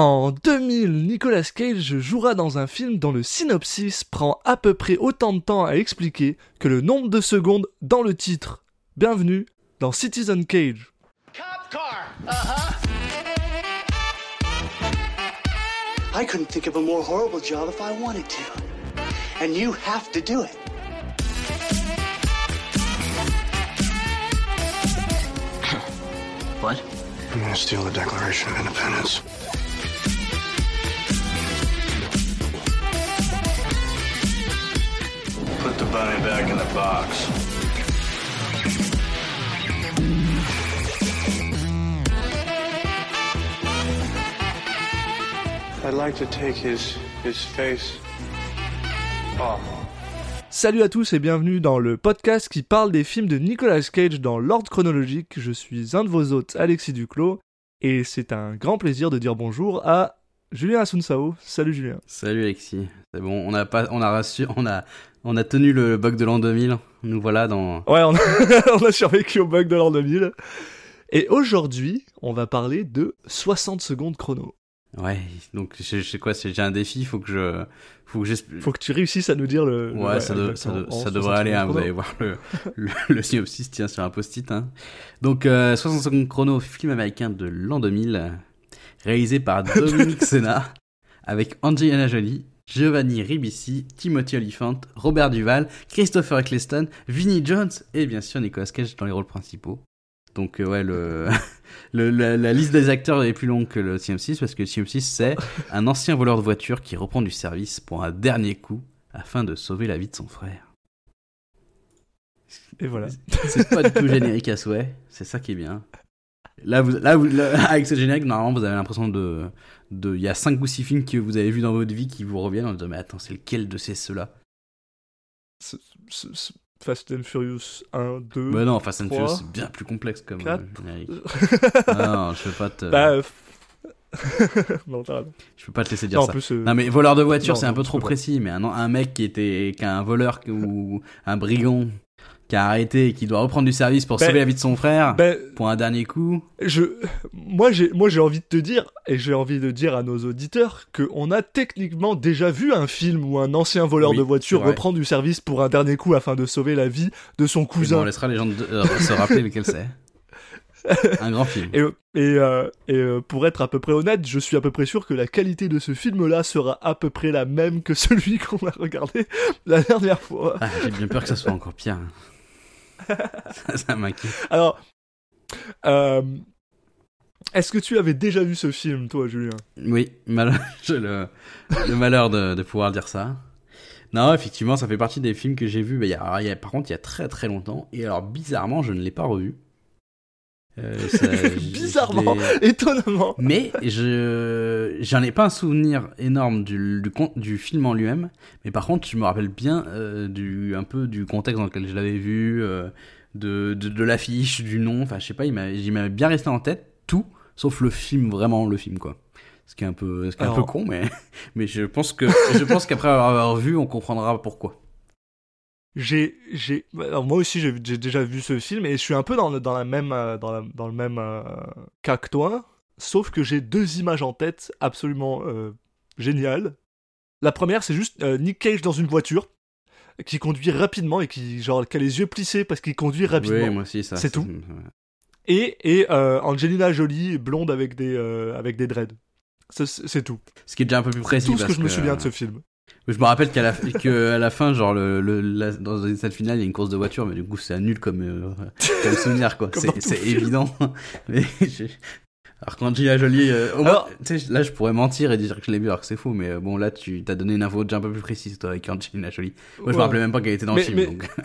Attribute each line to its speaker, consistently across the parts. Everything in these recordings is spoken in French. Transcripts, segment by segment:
Speaker 1: En 2000, Nicolas Cage jouera dans un film dont le synopsis prend à peu près autant de temps à expliquer que le nombre de secondes dans le titre. Bienvenue dans Citizen Cage.
Speaker 2: Cop car. Uh huh. I couldn't think of a more horrible job if I wanted to. And you have to do it.
Speaker 3: What?
Speaker 4: I'm gonna steal the Declaration of Independence?
Speaker 3: Bunny back in the box.
Speaker 4: I'd like to take his his face off.
Speaker 1: Salut à tous et bienvenue dans le podcast qui parle des films de Nicolas Cage dans l'ordre chronologique. Je suis un de vos hôtes, Alexis Duclos, et c'est un grand plaisir de dire bonjour à Julien Asunsao. Salut Julien.
Speaker 5: Salut Alexis. C'est bon, on a pas, on a rassu, on a, on a tenu le bug de l'an 2000. Nous voilà dans.
Speaker 1: Ouais, on a, on a survécu au bug de l'an 2000. Et aujourd'hui, on va parler de 60 secondes chrono.
Speaker 5: Ouais, donc je sais quoi, c'est j'ai un défi, faut que je, faut que.
Speaker 1: Faut que tu réussisses à nous dire le.
Speaker 5: Ouais,
Speaker 1: le-
Speaker 5: ça, de- ça, de- ça devrait
Speaker 1: 60
Speaker 5: aller, hein, vous allez voir le, le, le synopsis, tiens, sur un post-it. Hein. Donc, euh, 60 secondes chrono, film américain de l'an 2000, réalisé par Dominique Sena, avec Angelina Jolie, Giovanni Ribisi, Timothy Olyphant, Robert Duval, Christopher Eccleston, Vinnie Jones et bien sûr Nicolas Cage dans les rôles principaux. Donc, euh, ouais, le, le, la, la liste des acteurs est plus longue que le CM6 parce que le CM6 c'est un ancien voleur de voiture qui reprend du service pour un dernier coup afin de sauver la vie de son frère.
Speaker 1: Et voilà.
Speaker 5: C'est pas du tout générique à souhait, c'est ça qui est bien. Là, vous, là, vous- là, avec ce générique, normalement, vous avez l'impression de, de, il y a 5 ou 6 films que vous avez vus dans votre vie qui vous reviennent en disant, mais attends, c'est lequel de ces ceux-là?
Speaker 1: Ce- ce- ce- Fast and Furious 1, 2.
Speaker 5: Bah non, Fast and Furious, c'est bien plus complexe comme euh, générique. non, je peux pas te,
Speaker 1: Bah. euh, non,
Speaker 5: je peux pas te laisser dire
Speaker 1: Non, en
Speaker 5: ça.
Speaker 1: plus. euh,
Speaker 5: Non mais voleur de voiture c'est un peu trop précis mais un, un mec qui était qui a un voleur ou un brigand qui a arrêté et qui doit reprendre du service pour
Speaker 1: Ben,
Speaker 5: sauver la vie de son frère
Speaker 1: ben,
Speaker 5: pour un dernier coup.
Speaker 1: je, moi, j'ai, moi, j'ai envie de te dire, et j'ai envie de dire à nos auditeurs, qu'on a techniquement déjà vu un film où un ancien voleur
Speaker 5: Oui,
Speaker 1: de voiture reprend du service pour un dernier coup afin de sauver la vie de son
Speaker 5: Bon, on
Speaker 1: cousin.
Speaker 5: laissera les gens de- euh, se rappeler lequel c'est. Un grand film.
Speaker 1: Et, et, euh, et euh, pour être à peu près honnête, je suis à peu près sûr que la qualité de ce film-là sera à peu près la même que celui qu'on a regardé la dernière fois.
Speaker 5: Ah, J'ai bien peur que ça soit encore pire. ça ça m'inquiète.
Speaker 1: Alors, euh, est-ce que tu avais déjà vu ce film, toi, Julien?
Speaker 5: Oui, j'ai le... le malheur de, de pouvoir dire ça. Non, effectivement, ça fait partie des films que j'ai vus. il y a- il y a- par contre, il y a très très longtemps. Et alors, bizarrement, je ne l'ai pas revu. Euh, ça-
Speaker 1: Bizarrement, étonnamment.
Speaker 5: Mais je j'en ai pas un souvenir énorme du, du, du film en lui-même, mais par contre je me rappelle bien euh, du un peu du contexte dans lequel je l'avais vu, euh, de, de, de l'affiche, du nom, enfin je sais pas, il m'a il m'avait bien resté en tête tout, sauf le film vraiment le film quoi. Ce qui est un peu ce qui est un peu con, mais mais je pense que je pense qu'après avoir vu on comprendra pourquoi.
Speaker 1: J'ai, j'ai, moi aussi j'ai, déjà vu ce film et je suis un peu dans le, dans la même, euh, dans, la- dans le même euh, cas que toi, sauf que j'ai deux images en tête absolument euh, géniales. La première, c'est juste euh, Nick Cage dans une voiture qui conduit rapidement et qui genre qui a les yeux plissés parce qu'il conduit rapidement.
Speaker 5: Oui, moi aussi ça.
Speaker 1: C'est tout. Et et Angelina Jolie blonde avec des avec des dreads. C'est tout.
Speaker 5: Ce qui est déjà un peu plus précis.
Speaker 1: tout ce que je me souviens de ce film.
Speaker 5: Je me rappelle qu'à la, que à la fin, genre, le, le, la- dans une scène finale, il y a une course de voiture, mais du coup, c'est nul comme, euh, comme souvenir, quoi. C'est évident. Mais alors, quand Gina Jolie, euh, au
Speaker 1: Alors-
Speaker 5: là, je pourrais mentir et dire que je l'ai vu alors que c'est faux, mais euh, bon, là, tu t'as donné une info déjà un peu plus précise, toi, avec Angelina Jolie. Moi, je me rappelais même pas qu'elle était dans
Speaker 1: Mais-
Speaker 5: le film,
Speaker 1: mais-
Speaker 5: donc.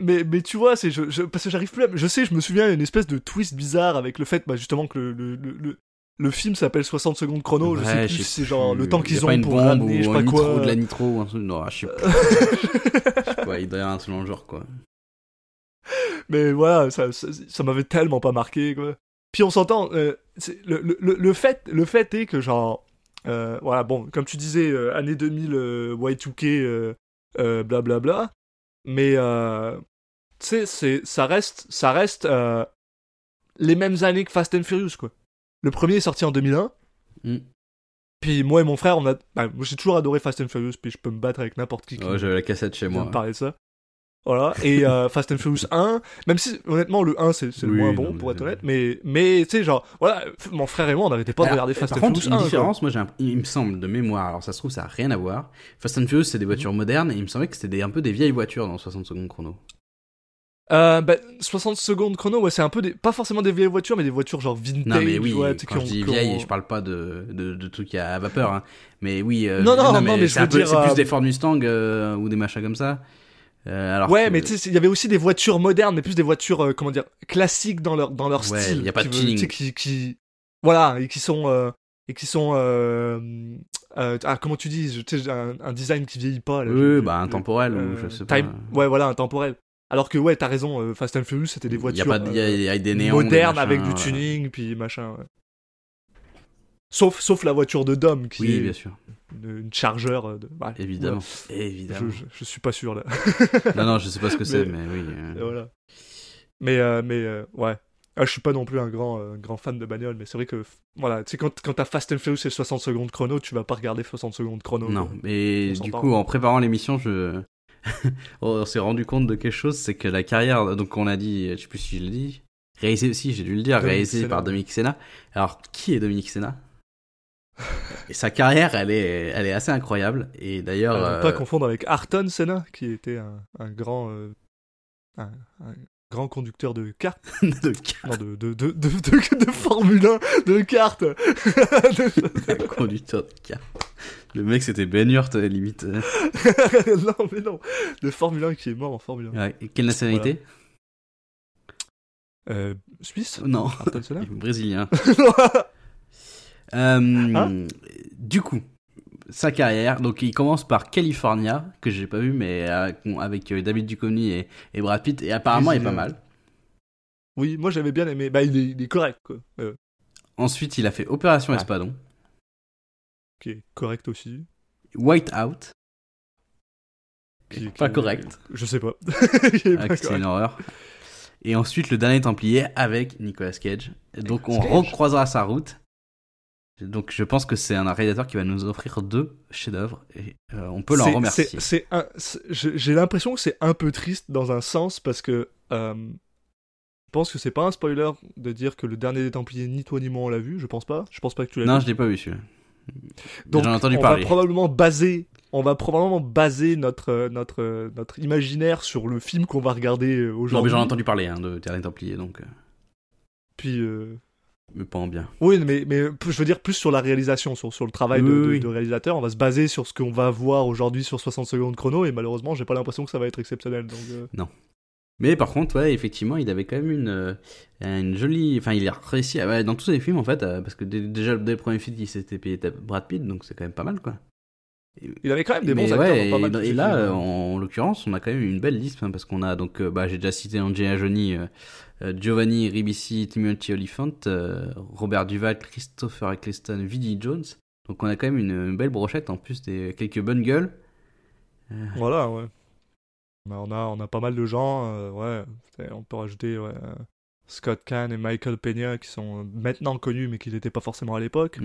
Speaker 1: Mais, mais tu vois, c'est je, je- parce que j'arrive plus à... Je sais, je me souviens, il y a une espèce de twist bizarre avec le fait, bah, justement, que le, le, le, le- film s'appelle 60 secondes chrono. je sais plus c'est genre le temps qu'ils
Speaker 5: pas
Speaker 1: ont
Speaker 5: une
Speaker 1: pour
Speaker 5: bombe
Speaker 1: ramener, je sais
Speaker 5: ou
Speaker 1: pas
Speaker 5: nitro,
Speaker 1: quoi.
Speaker 5: de la nitro ou un truc. Non, je sais pas. Je sais pas, il doit y avoir un truc dans le genre, quoi.
Speaker 1: Mais voilà, ça, ça, ça m'avait tellement pas marqué, quoi. Puis on s'entend, euh, le, le, le, le fait, le fait est que, genre, euh, voilà, bon, comme tu disais, euh, année 2000, euh, Y2K, euh, euh, blablabla, mais, euh, tu sais, c'est- ça reste, ça reste euh, les mêmes années que Fast and Furious, quoi. Le premier est sorti en 2001,
Speaker 5: Mm.
Speaker 1: Puis moi et mon frère, on a. bah, moi, j'ai toujours adoré Fast and Furious, puis je peux me battre avec n'importe qui qui
Speaker 5: Ouais, j'avais la cassette chez moi.
Speaker 1: parler de ça. Voilà. Et euh, Fast and Furious 1, même si honnêtement le 1 c'est c'est
Speaker 5: Oui,
Speaker 1: le moins bon pour être honnête, mais mais tu sais genre voilà, mon frère et moi on n'arrêtait pas de regarder Fast
Speaker 5: Par
Speaker 1: and
Speaker 5: contre,
Speaker 1: Furious
Speaker 5: une
Speaker 1: 1. quoi.
Speaker 5: différence, moi, j'ai un- il me semble de mémoire, alors ça se trouve, ça a rien à voir. Fast and Furious, c'est des voitures
Speaker 1: Mhm.
Speaker 5: modernes, et il me semblait que c'était des- un peu des vieilles voitures dans 60 secondes chrono.
Speaker 1: Euh, bah, 60 secondes chrono, ouais, c'est un peu des, pas forcément des vieilles voitures, mais des voitures genre vintage.
Speaker 5: Non, mais oui,
Speaker 1: ouais,
Speaker 5: quand je dis vieilles, je parle pas de, de, de trucs à vapeur, hein. Mais oui, euh,
Speaker 1: Non, non, non, mais je
Speaker 5: c'est plus
Speaker 1: euh,
Speaker 5: des Ford Mustang ou des machins comme ça. Euh, alors
Speaker 1: Ouais,
Speaker 5: que-
Speaker 1: mais tu sais, il y avait aussi des voitures modernes, mais plus des voitures, euh, comment dire, classiques dans leur, dans leur
Speaker 5: Ouais,
Speaker 1: style.
Speaker 5: y a pas
Speaker 1: qui
Speaker 5: de
Speaker 1: veut- qui, qui, voilà, et qui sont, euh, et qui sont, ah, comment tu dis, un, un design qui vieillit pas. Là,
Speaker 5: Oui,
Speaker 1: je-
Speaker 5: bah, intemporel ou je sais pas.
Speaker 1: time- Ouais, voilà, intemporel. Alors que, ouais, t'as raison, euh, Fast and Furious, c'était des
Speaker 5: Il y a
Speaker 1: voitures
Speaker 5: pas de- il y a- il y a des néons, des
Speaker 1: modernes
Speaker 5: machins,
Speaker 1: avec du
Speaker 5: voilà.
Speaker 1: tuning, puis machin, ouais. Sauf, sauf la voiture de Dom, qui
Speaker 5: Oui,
Speaker 1: est
Speaker 5: bien sûr,
Speaker 1: une, une chargeur de... ouais,
Speaker 5: évidemment.
Speaker 1: ouais.
Speaker 5: Évidemment.
Speaker 1: Je, je, je suis pas sûr, là.
Speaker 5: Non, non, je sais pas ce que c'est,
Speaker 1: Mais-
Speaker 5: mais oui. euh,
Speaker 1: voilà. Mais, euh, mais euh, ouais. Ah, je suis pas non plus un grand, euh, grand fan de bagnole, mais c'est vrai que, voilà, tu sais, quand, quand t'as Fast and Furious et 60 secondes chrono, tu vas pas regarder 60 secondes chrono.
Speaker 5: Non, mais du coup, en préparant l'émission, je... on s'est rendu compte de quelque chose, c'est que la carrière, donc on a dit, je sais plus si je l'ai dit, réalisé aussi, j'ai dû le dire, réalisé par Dominique Sena. Alors, qui est Dominique Sena Et sa carrière, elle est, elle est assez incroyable. Et d'ailleurs,
Speaker 1: ne
Speaker 5: euh,
Speaker 1: pas confondre avec Ayrton Senna, qui était un, un grand, euh, un, un grand conducteur de kart,
Speaker 5: de
Speaker 1: non, de, de, de, de, Formule 1, de kart. De-
Speaker 5: conducteur de car. Le mec, c'était Ben Hurt, euh, limite. euh.
Speaker 1: non, mais non, de Formule 1 qui est mort en Formule 1.
Speaker 5: Ouais, et Quelle nationalité
Speaker 1: Euh, Suisse?
Speaker 5: Non,
Speaker 1: Ayrton Senna
Speaker 5: brésilien. Euh,
Speaker 1: Hein?
Speaker 5: du coup, sa carrière, donc il commence par California, que j'ai pas vu, mais euh, avec euh, David Duchovny et, et Brad Pitt, et apparemment il est pas mal.
Speaker 1: Oui, moi j'avais bien aimé. Bah, il est, il est correct, quoi. Euh,
Speaker 5: Ensuite, il a fait Opération. Espadon,
Speaker 1: qui est correct aussi.
Speaker 5: White Out,
Speaker 1: Qui,
Speaker 5: pas
Speaker 1: qui-
Speaker 5: correct,
Speaker 1: Je sais pas.
Speaker 5: Ah, c'est une horreur. Et ensuite, Le Dernier Templier avec Nicolas Cage. Donc, on
Speaker 1: Cage.
Speaker 5: recroisera sa route. Donc, je pense que c'est un réalisateur qui va nous offrir deux chefs-d'œuvre et euh, on peut l'en remercier.
Speaker 1: c'est- J'ai l'impression que c'est un peu triste dans un sens parce que euh, je pense que c'est pas un spoiler de dire que le dernier des Templiers, ni toi ni moi on l'a vu. Je pense pas. Je pense pas que tu l'as
Speaker 5: Non,
Speaker 1: vu.
Speaker 5: je l'ai pas vu celui-là.
Speaker 1: Donc
Speaker 5: J'en ai entendu
Speaker 1: on
Speaker 5: parler.
Speaker 1: va probablement baser, on va probablement baser notre notre notre imaginaire sur le film qu'on va regarder euh,
Speaker 5: Non, mais
Speaker 1: aujourd'hui.
Speaker 5: j'en ai entendu parler hein, de Dernier Templier, donc. euh,
Speaker 1: Puis euh,
Speaker 5: mais pas en bien.
Speaker 1: Oui, mais, mais je veux dire plus sur la réalisation, sur, sur le travail de,
Speaker 5: Oui,
Speaker 1: de-
Speaker 5: oui.
Speaker 1: de réalisateur. On va se baser sur ce qu'on va voir aujourd'hui sur 60 secondes chrono, et malheureusement, j'ai pas l'impression que ça va être exceptionnel. Donc, euh,
Speaker 5: Mais par contre, ouais, effectivement, il avait quand même une, euh, une jolie. Enfin, il a réussi à- dans tous ses films, en fait, euh, parce que dé- déjà, dès le premier film, il s'était payé Brad Pitt, donc c'est quand même pas mal, quoi.
Speaker 1: il avait quand même des bons acteurs
Speaker 5: ouais,
Speaker 1: dans pas mal
Speaker 5: et, là,
Speaker 1: films.
Speaker 5: euh, en, en l'occurrence, on a quand même une belle liste, hein, parce qu'on a donc, euh, bah, j'ai déjà cité Angelina Jolie, euh, Giovanni Ribisi, Timothy Olyphant, euh, Robert Duval, Christopher Eccleston, Vinnie Jones. Donc on a quand même une, une belle brochette, en plus des quelques bonnes gueules.
Speaker 1: Voilà, ouais. Bah, on, a, on a pas mal de gens, euh, ouais. On peut rajouter ouais, euh, Scott Kahn et Michael Peña qui sont euh, maintenant connus, mais qui n'étaient pas forcément à l'époque.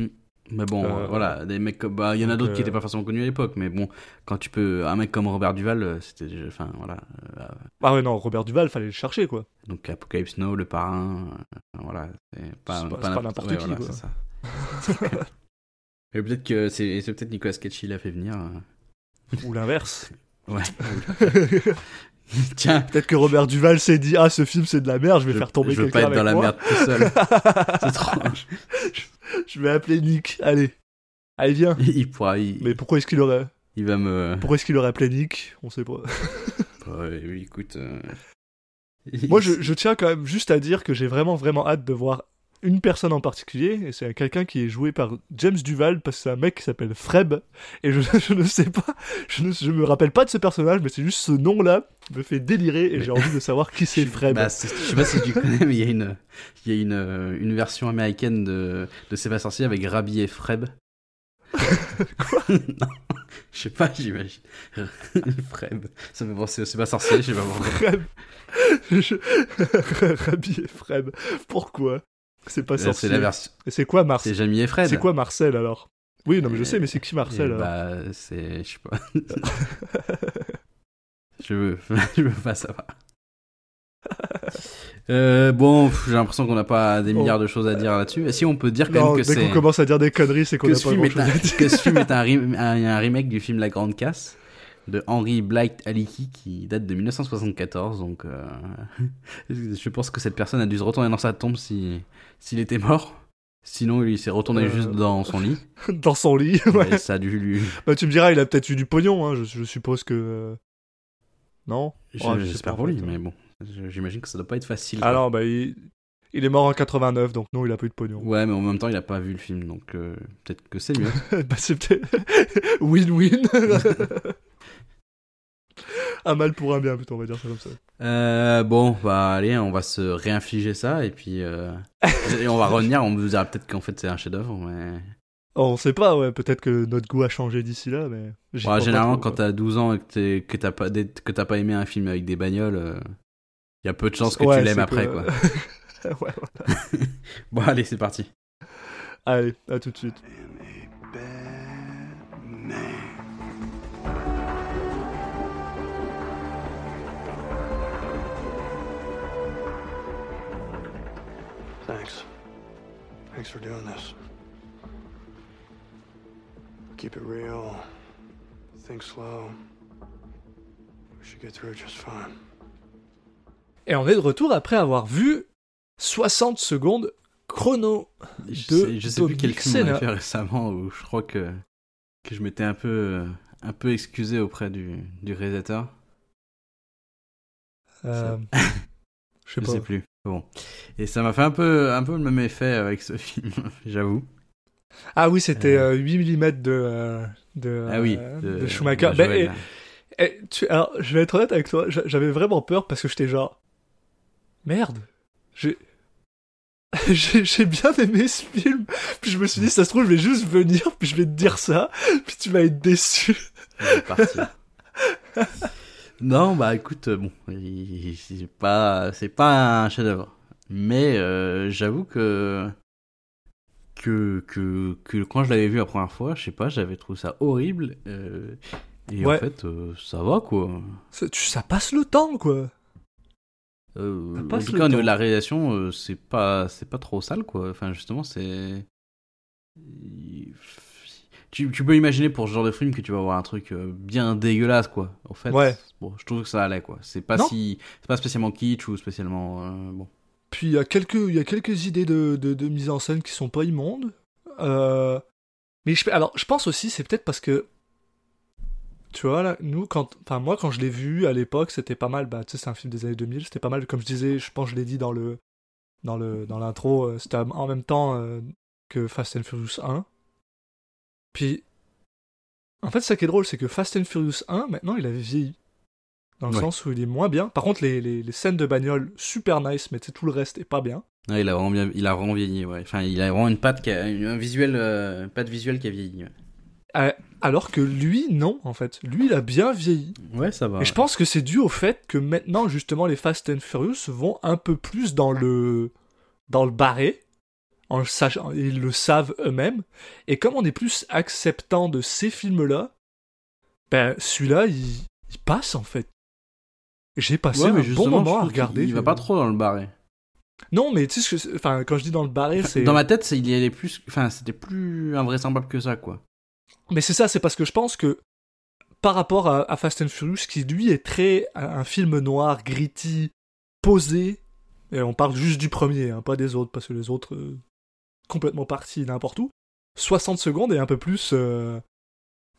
Speaker 5: Mais bon,
Speaker 1: Euh,
Speaker 5: euh, voilà, des mecs comme, bah, il y en a d'autres qui
Speaker 1: euh,
Speaker 5: étaient pas forcément connus à l'époque, mais bon, quand tu peux, un mec comme Robert Duval, euh, c'était, déjà- enfin, voilà, euh,
Speaker 1: Ah ouais, non, Robert Duval, fallait le chercher, quoi.
Speaker 5: donc Apocalypse Now, Le Parrain, euh, voilà, c'est pas,
Speaker 1: pas- n'importe
Speaker 5: ouais,
Speaker 1: qui,
Speaker 5: voilà,
Speaker 1: quoi.
Speaker 5: ça. Et peut-être que c'est, peut-être Nicolas qui l'a fait venir. euh.
Speaker 1: Ou l'inverse.
Speaker 5: Ouais.
Speaker 1: Peut-être
Speaker 5: Tiens,
Speaker 1: que Robert Duval s'est dit Ah, ce film c'est de la merde, je vais
Speaker 5: je,
Speaker 1: faire tomber
Speaker 5: je veux
Speaker 1: quelqu'un
Speaker 5: pas être dans la
Speaker 1: moi.
Speaker 5: merde tout seul. c'est trop.
Speaker 1: Je vais appeler Nick. Allez. Allez, viens.
Speaker 5: Il pourra, il,
Speaker 1: Mais pourquoi est-ce qu'il aurait,
Speaker 5: il va me.
Speaker 1: pourquoi est-ce qu'il aurait appelé Nick? On sait pas.
Speaker 5: Ouais, oui, écoute. euh,
Speaker 1: Moi, je, je tiens quand même juste à dire que j'ai vraiment, vraiment hâte de voir une personne en particulier, et c'est quelqu'un qui est joué par James Duval, parce que c'est un mec qui s'appelle Freb, et je, je ne sais pas, je ne je me rappelle pas de ce personnage, mais c'est juste ce nom-là me fait délirer, et j'ai envie de savoir qui c'est Freb.
Speaker 5: Bah, je sais pas si tu connais, mais il y a une, il y a une, euh, une version américaine de, de C'est pas sorcier avec Rabbi et Freb.
Speaker 1: Quoi?
Speaker 5: Non, je sais pas, j'imagine. Freb. Ça me penser au C'est pas sorcier, je sais pas pourquoi.
Speaker 1: Freb. Je... Rabbi et Freb. Pourquoi? C'est pas
Speaker 5: Euh, C'est
Speaker 1: sorcier.
Speaker 5: la version.
Speaker 1: Et c'est quoi
Speaker 5: C'est
Speaker 1: Marcel
Speaker 5: Jamie et Fred.
Speaker 1: C'est quoi Marcel alors? Oui, non, mais je sais, mais c'est qui Marcel alors?
Speaker 5: Bah, c'est. Je sais pas. je, veux... je veux pas savoir. Euh, bon, j'ai l'impression qu'on n'a pas des milliards de choses à dire là-dessus. Et si on peut dire quand
Speaker 1: Non,
Speaker 5: même que
Speaker 1: dès
Speaker 5: c'est.
Speaker 1: qu'on commence à dire des conneries, c'est qu'on n'a
Speaker 5: ce,
Speaker 1: pas grand-chose à dire.
Speaker 5: que ce film est un, rem- un- un remake du film La Grande Casse de Henry Blight Aliki qui date de 1974. Donc, euh, je pense que cette personne a dû se retourner dans sa tombe si s'il était mort. Sinon, il s'est retourné
Speaker 1: Euh.
Speaker 5: juste dans son lit.
Speaker 1: Dans son lit, ouais.
Speaker 5: Et ça a dû lui.
Speaker 1: Bah, tu me diras, il a peut-être eu du pognon, hein. je, je suppose que. euh, Non? Ouais, je
Speaker 5: J'espère pour
Speaker 1: en
Speaker 5: lui,
Speaker 1: fait.
Speaker 5: mais bon. J'imagine que ça doit pas être facile. quoi.
Speaker 1: Alors, bah, il... il est mort en 89, donc non, il a pas eu de pognon.
Speaker 5: Ouais, mais en même temps, il a pas vu le film, donc euh, peut-être que c'est mieux.
Speaker 1: bah, c'est peut-être. Win-win Un mal pour un bien, plutôt, on va dire ça comme ça.
Speaker 5: Euh, bon, bah allez, on va se réinfliger ça et puis euh, et on va revenir. On vous dira peut-être qu'en fait c'est un chef-d'œuvre, mais
Speaker 1: Oh, on sait pas, ouais, peut-être que notre goût a changé d'ici là, mais.
Speaker 5: Ouais, généralement
Speaker 1: trop,
Speaker 5: quand t'as 12 ans et que t'as pas que aimé un film avec des bagnoles, il y a peu de chances que
Speaker 1: Ouais,
Speaker 5: tu l'aimes après
Speaker 1: que-
Speaker 5: quoi.
Speaker 1: ouais, ouais.
Speaker 5: Bon allez, c'est parti.
Speaker 1: Allez, à tout de suite.
Speaker 4: Thanks. Thanks for doing this. Keep it real. Think slow. We should get through just fine.
Speaker 1: Et on est de retour après avoir vu 60 secondes chrono.
Speaker 5: Je
Speaker 1: de
Speaker 5: sais, je sais plus quel film on a fait récemment où je crois que que je m'étais un peu euh, un peu excusé auprès du du réalisateur.
Speaker 1: Euh, je sais
Speaker 5: Je
Speaker 1: pas.
Speaker 5: sais plus. Bon. Et ça m'a fait un peu, un peu le même effet avec ce film, j'avoue.
Speaker 1: Ah oui, c'était
Speaker 5: Euh.
Speaker 1: euh, 8 mm de, euh, de,
Speaker 5: ah oui.
Speaker 1: euh,
Speaker 5: de-
Speaker 1: de Schumacher.
Speaker 5: de
Speaker 1: Ben, et- et tu- alors, je vais être honnête avec toi, j'a- j'avais vraiment peur parce que j'étais genre. Merde. J'ai. J'ai bien aimé ce film, puis je me suis dit, ça se trouve, je vais juste venir, puis je vais te dire ça, puis tu vas être déçu.
Speaker 5: Non, bah écoute, euh, bon, c'est pas, c'est pas un chef-d'œuvre. Mais euh, j'avoue que, que que que quand je l'avais vu la première fois, je sais pas, j'avais trouvé ça horrible. euh, et
Speaker 1: Ouais.
Speaker 5: en fait, euh, ça va quoi.
Speaker 1: Ça, tu- ça passe le temps, quoi.
Speaker 5: Euh, en tout cas, au niveau de la réalisation, euh, c'est pas, c'est pas trop sale, quoi. Enfin, justement, c'est. Tu, tu peux imaginer pour ce genre de film que tu vas avoir un truc euh, bien dégueulasse, quoi. En fait,
Speaker 1: Ouais.
Speaker 5: bon, je trouve que ça allait, quoi. C'est pas
Speaker 1: Non.
Speaker 5: si, c'est pas spécialement kitsch ou spécialement euh, bon.
Speaker 1: Puis il y a quelques, il y a quelques idées de, de, de mise en scène qui sont pas immondes. Mais je, alors, je pense aussi, c'est peut-être parce que, tu vois, là, nous, quand, enfin, moi, quand je l'ai vu à l'époque, c'était pas mal, bah, tu sais, c'est un film des années 2000, c'était pas mal, comme je disais, je pense que je l'ai dit dans le, dans le, dans l'intro, euh, c'était en même temps euh, que Fast and Furious 1. Puis, en fait, ça qui est drôle, c'est que Fast and Furious 1, maintenant, il avait vieilli. Dans le
Speaker 5: Ouais.
Speaker 1: sens où il est moins bien. Par contre, les, les, les scènes de bagnole, super nice, mais tout le reste est pas bien.
Speaker 5: Ouais, il a vraiment bien, il a vraiment vieilli, ouais. Enfin, il a vraiment une patte qui a, un visuel, euh, patte visuelle qui a vieilli. Ouais,
Speaker 1: Euh, alors que lui, non, en fait. Lui, il a bien vieilli.
Speaker 5: Ouais, ça va.
Speaker 1: Et je pense que c'est dû au fait que maintenant, justement, les Fast and Furious vont un peu plus dans le, dans le barré. En le sachant, ils le savent eux-mêmes. Et comme on est plus acceptant de ces films-là, ben, celui-là, il, il passe, en fait. J'ai passé
Speaker 5: Ouais, mais
Speaker 1: un bon moment à regarder.
Speaker 5: Il va pas trop dans le barré.
Speaker 1: Non, mais tu sais, ce que- enfin, quand je dis dans le barré, c'est.
Speaker 5: Dans ma tête, il y allait plus, enfin, c'était plus invraisemblable que ça, quoi.
Speaker 1: Mais c'est ça, c'est parce que je pense que par rapport à, à Fast and Furious, qui lui est très un, un film noir, gritty, posé, et on parle juste du premier, hein, pas des autres, parce que les autres, euh, complètement partis n'importe où, 60 secondes est un peu plus... euh,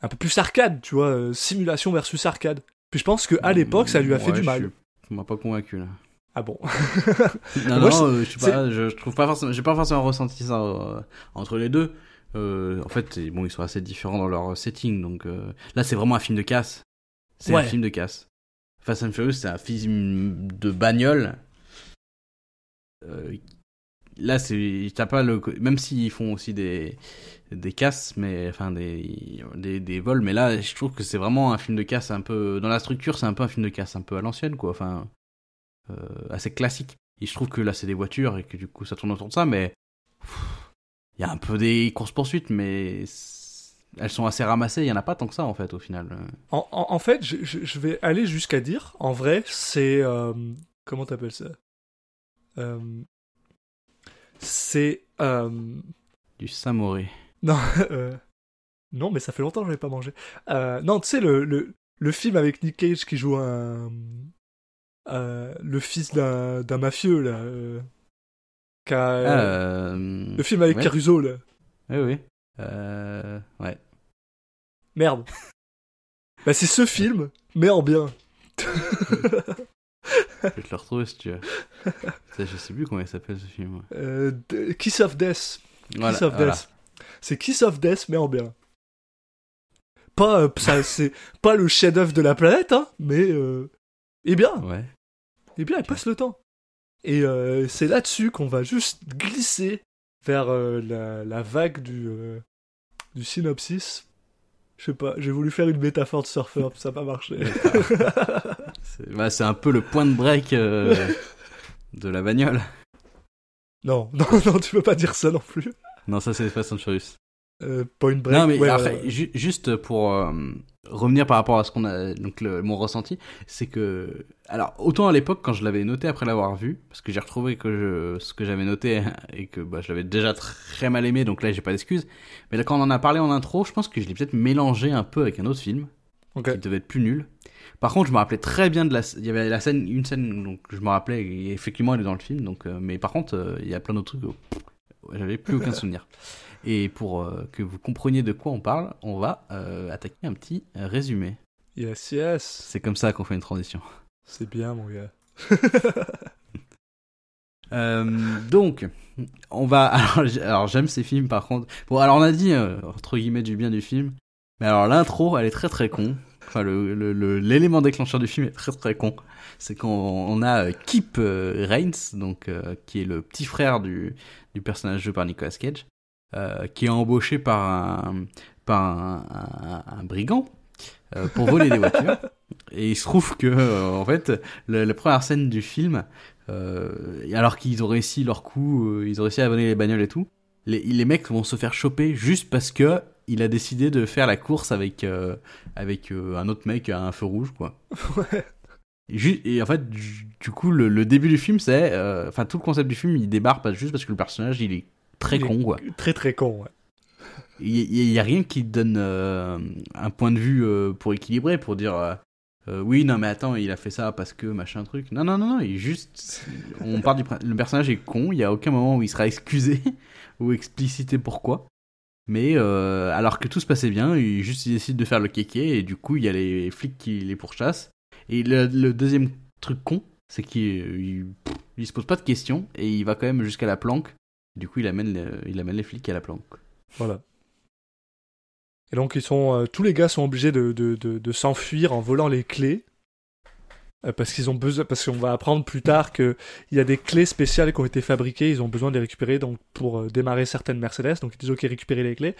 Speaker 1: un peu plus arcade, tu vois, euh, simulation versus arcade. Puis je pense que à l'époque, ça lui a fait du mal.
Speaker 5: suis- Ça m'a pas convaincu, là.
Speaker 1: Ah bon?
Speaker 5: Non,
Speaker 1: Moi,
Speaker 5: non,
Speaker 1: je-
Speaker 5: je sais pas, je, je trouve pas forcément, j'ai pas forcément ressenti ça entre les deux. Euh, en fait, bon, ils sont assez différents dans leur setting, donc euh, là, c'est vraiment un film de casse. C'est
Speaker 1: Ouais.
Speaker 5: un film de casse. Fast and Furious, c'est un film de bagnole. Euh, là, c'est, t'as pas le, même s'ils font aussi des des casses, mais enfin des, des des vols, mais là, je trouve que c'est vraiment un film de casse un peu dans la structure, c'est un peu un film de casse un peu à l'ancienne, quoi. Enfin, euh, assez classique. Et je trouve que là, c'est des voitures et que du coup, ça tourne autour de ça, mais il y a un peu des courses-poursuites, mais elles sont assez ramassées. Il y en a pas tant que ça en fait au final.
Speaker 1: En, en- en fait, je, je- vais aller jusqu'à dire, en vrai, c'est. euh, comment t'appelles ça? Euh, C'est. euh,
Speaker 5: Du samouré.
Speaker 1: non, non, mais ça fait longtemps que je n'avais pas mangé. Non, tu sais, le, le, le film avec Nick Cage qui joue un. le fils d'un d'un mafieux, là. Euh,
Speaker 5: Euh,
Speaker 1: le film avec
Speaker 5: ouais.
Speaker 1: Caruso, là.
Speaker 5: Oui, oui. Euh, ouais.
Speaker 1: Merde. bah, c'est ce film, mais en bien.
Speaker 5: Je vais te le retrouver si tu veux. Ça, je sais plus comment il s'appelle ce film.
Speaker 1: Euh, Kiss of Death.
Speaker 5: Voilà,
Speaker 1: Kiss of
Speaker 5: voilà.
Speaker 1: Death. C'est Kiss of Death, mais en bien. Pas, euh, ça, c'est pas le chef-d'œuvre de la planète, hein, mais eh bien,
Speaker 5: Ouais.
Speaker 1: eh bien, il passe le temps. Et euh, c'est là-dessus qu'on va juste glisser vers euh, la, la vague du, euh, du synopsis. Je sais pas, j'ai voulu faire une métaphore de surfeur, ça n'a pas marché.
Speaker 5: C'est bah, c'est un peu le point de break de la bagnole.
Speaker 1: non, non, non, tu peux pas dire ça non plus.
Speaker 5: Non, ça c'est Fast and Furious.
Speaker 1: Point break.
Speaker 5: non, mais
Speaker 1: ouais,
Speaker 5: après, ju- juste pour revenir par rapport à ce qu'on a, donc le- mon ressenti, c'est que, alors autant à l'époque quand je l'avais noté après l'avoir vu, parce que j'ai retrouvé que je, ce que j'avais noté et que bah, je l'avais déjà très mal aimé, donc là j'ai pas d'excuses. Mais là quand on en a parlé en intro, je pense que je l'ai peut-être mélangé un peu avec un autre film qui devait être plus nul. Par contre, je me rappelais très bien de la, il y avait la scène, une scène donc je me rappelais et effectivement elle est dans le film, donc euh, mais par contre euh, il y a plein d'autres trucs, où, j'avais plus aucun souvenir. Et pour euh, que vous compreniez de quoi on parle, on va euh, attaquer un petit résumé.
Speaker 1: Yes, yes.
Speaker 5: C'est comme ça qu'on fait une transition.
Speaker 1: C'est bien, mon gars.
Speaker 5: Euh, donc, on va. Alors, j'aime ces films par contre. Bon, alors on a dit entre guillemets du bien du film, mais alors l'intro, elle est très très con. Enfin, le le- le- l'élément déclencheur du film est très très con. C'est quand on a euh, Raines, donc qui est le petit frère du du personnage joué par Nicolas Cage, euh, qui est embauché par un par un, un- un brigand euh, pour voler des voitures. Et il se trouve que euh, en fait, le- la première scène du film. Alors qu'ils ont réussi leur coup, ils ont réussi à abonner les bagnoles et tout. Les, les mecs vont se faire choper juste parce que il a décidé de faire la course avec avec un autre mec à un feu rouge quoi.
Speaker 1: Ouais.
Speaker 5: Et, en fait, du coup, le, le début du film, c'est, euh, enfin tout le concept du film, il débarque pas juste parce que le personnage, il est très
Speaker 1: Il
Speaker 5: con quoi.
Speaker 1: Très très con, ouais.
Speaker 5: Il y, il y a rien qui donne euh, un point de vue euh, pour équilibrer, pour dire euh, oui, non, mais attends, il a fait ça parce que machin truc. Non, non, non, non, il juste. On part du Le personnage est con, il y a aucun moment où il sera excusé ou explicité pourquoi. Mais alors que tout se passait bien, il juste il décide de faire le kéké et du coup, il y a les flics qui les pourchassent. Et le, le deuxième truc con, c'est qu'il il, il se pose pas de questions et il va quand même jusqu'à la planque. Du coup, il amène, le- il amène les flics à la planque.
Speaker 1: Voilà. Et donc ils sont, euh, tous les gars sont obligés de, de, de, s'enfuir en volant les clés. Euh, parce qu'ils ont besoin, parce qu'on va apprendre plus tard qu'il y a des clés spéciales qui ont été fabriquées, ils ont besoin de les récupérer donc pour euh, démarrer certaines Mercedes, donc ils disent ok récupérer les clés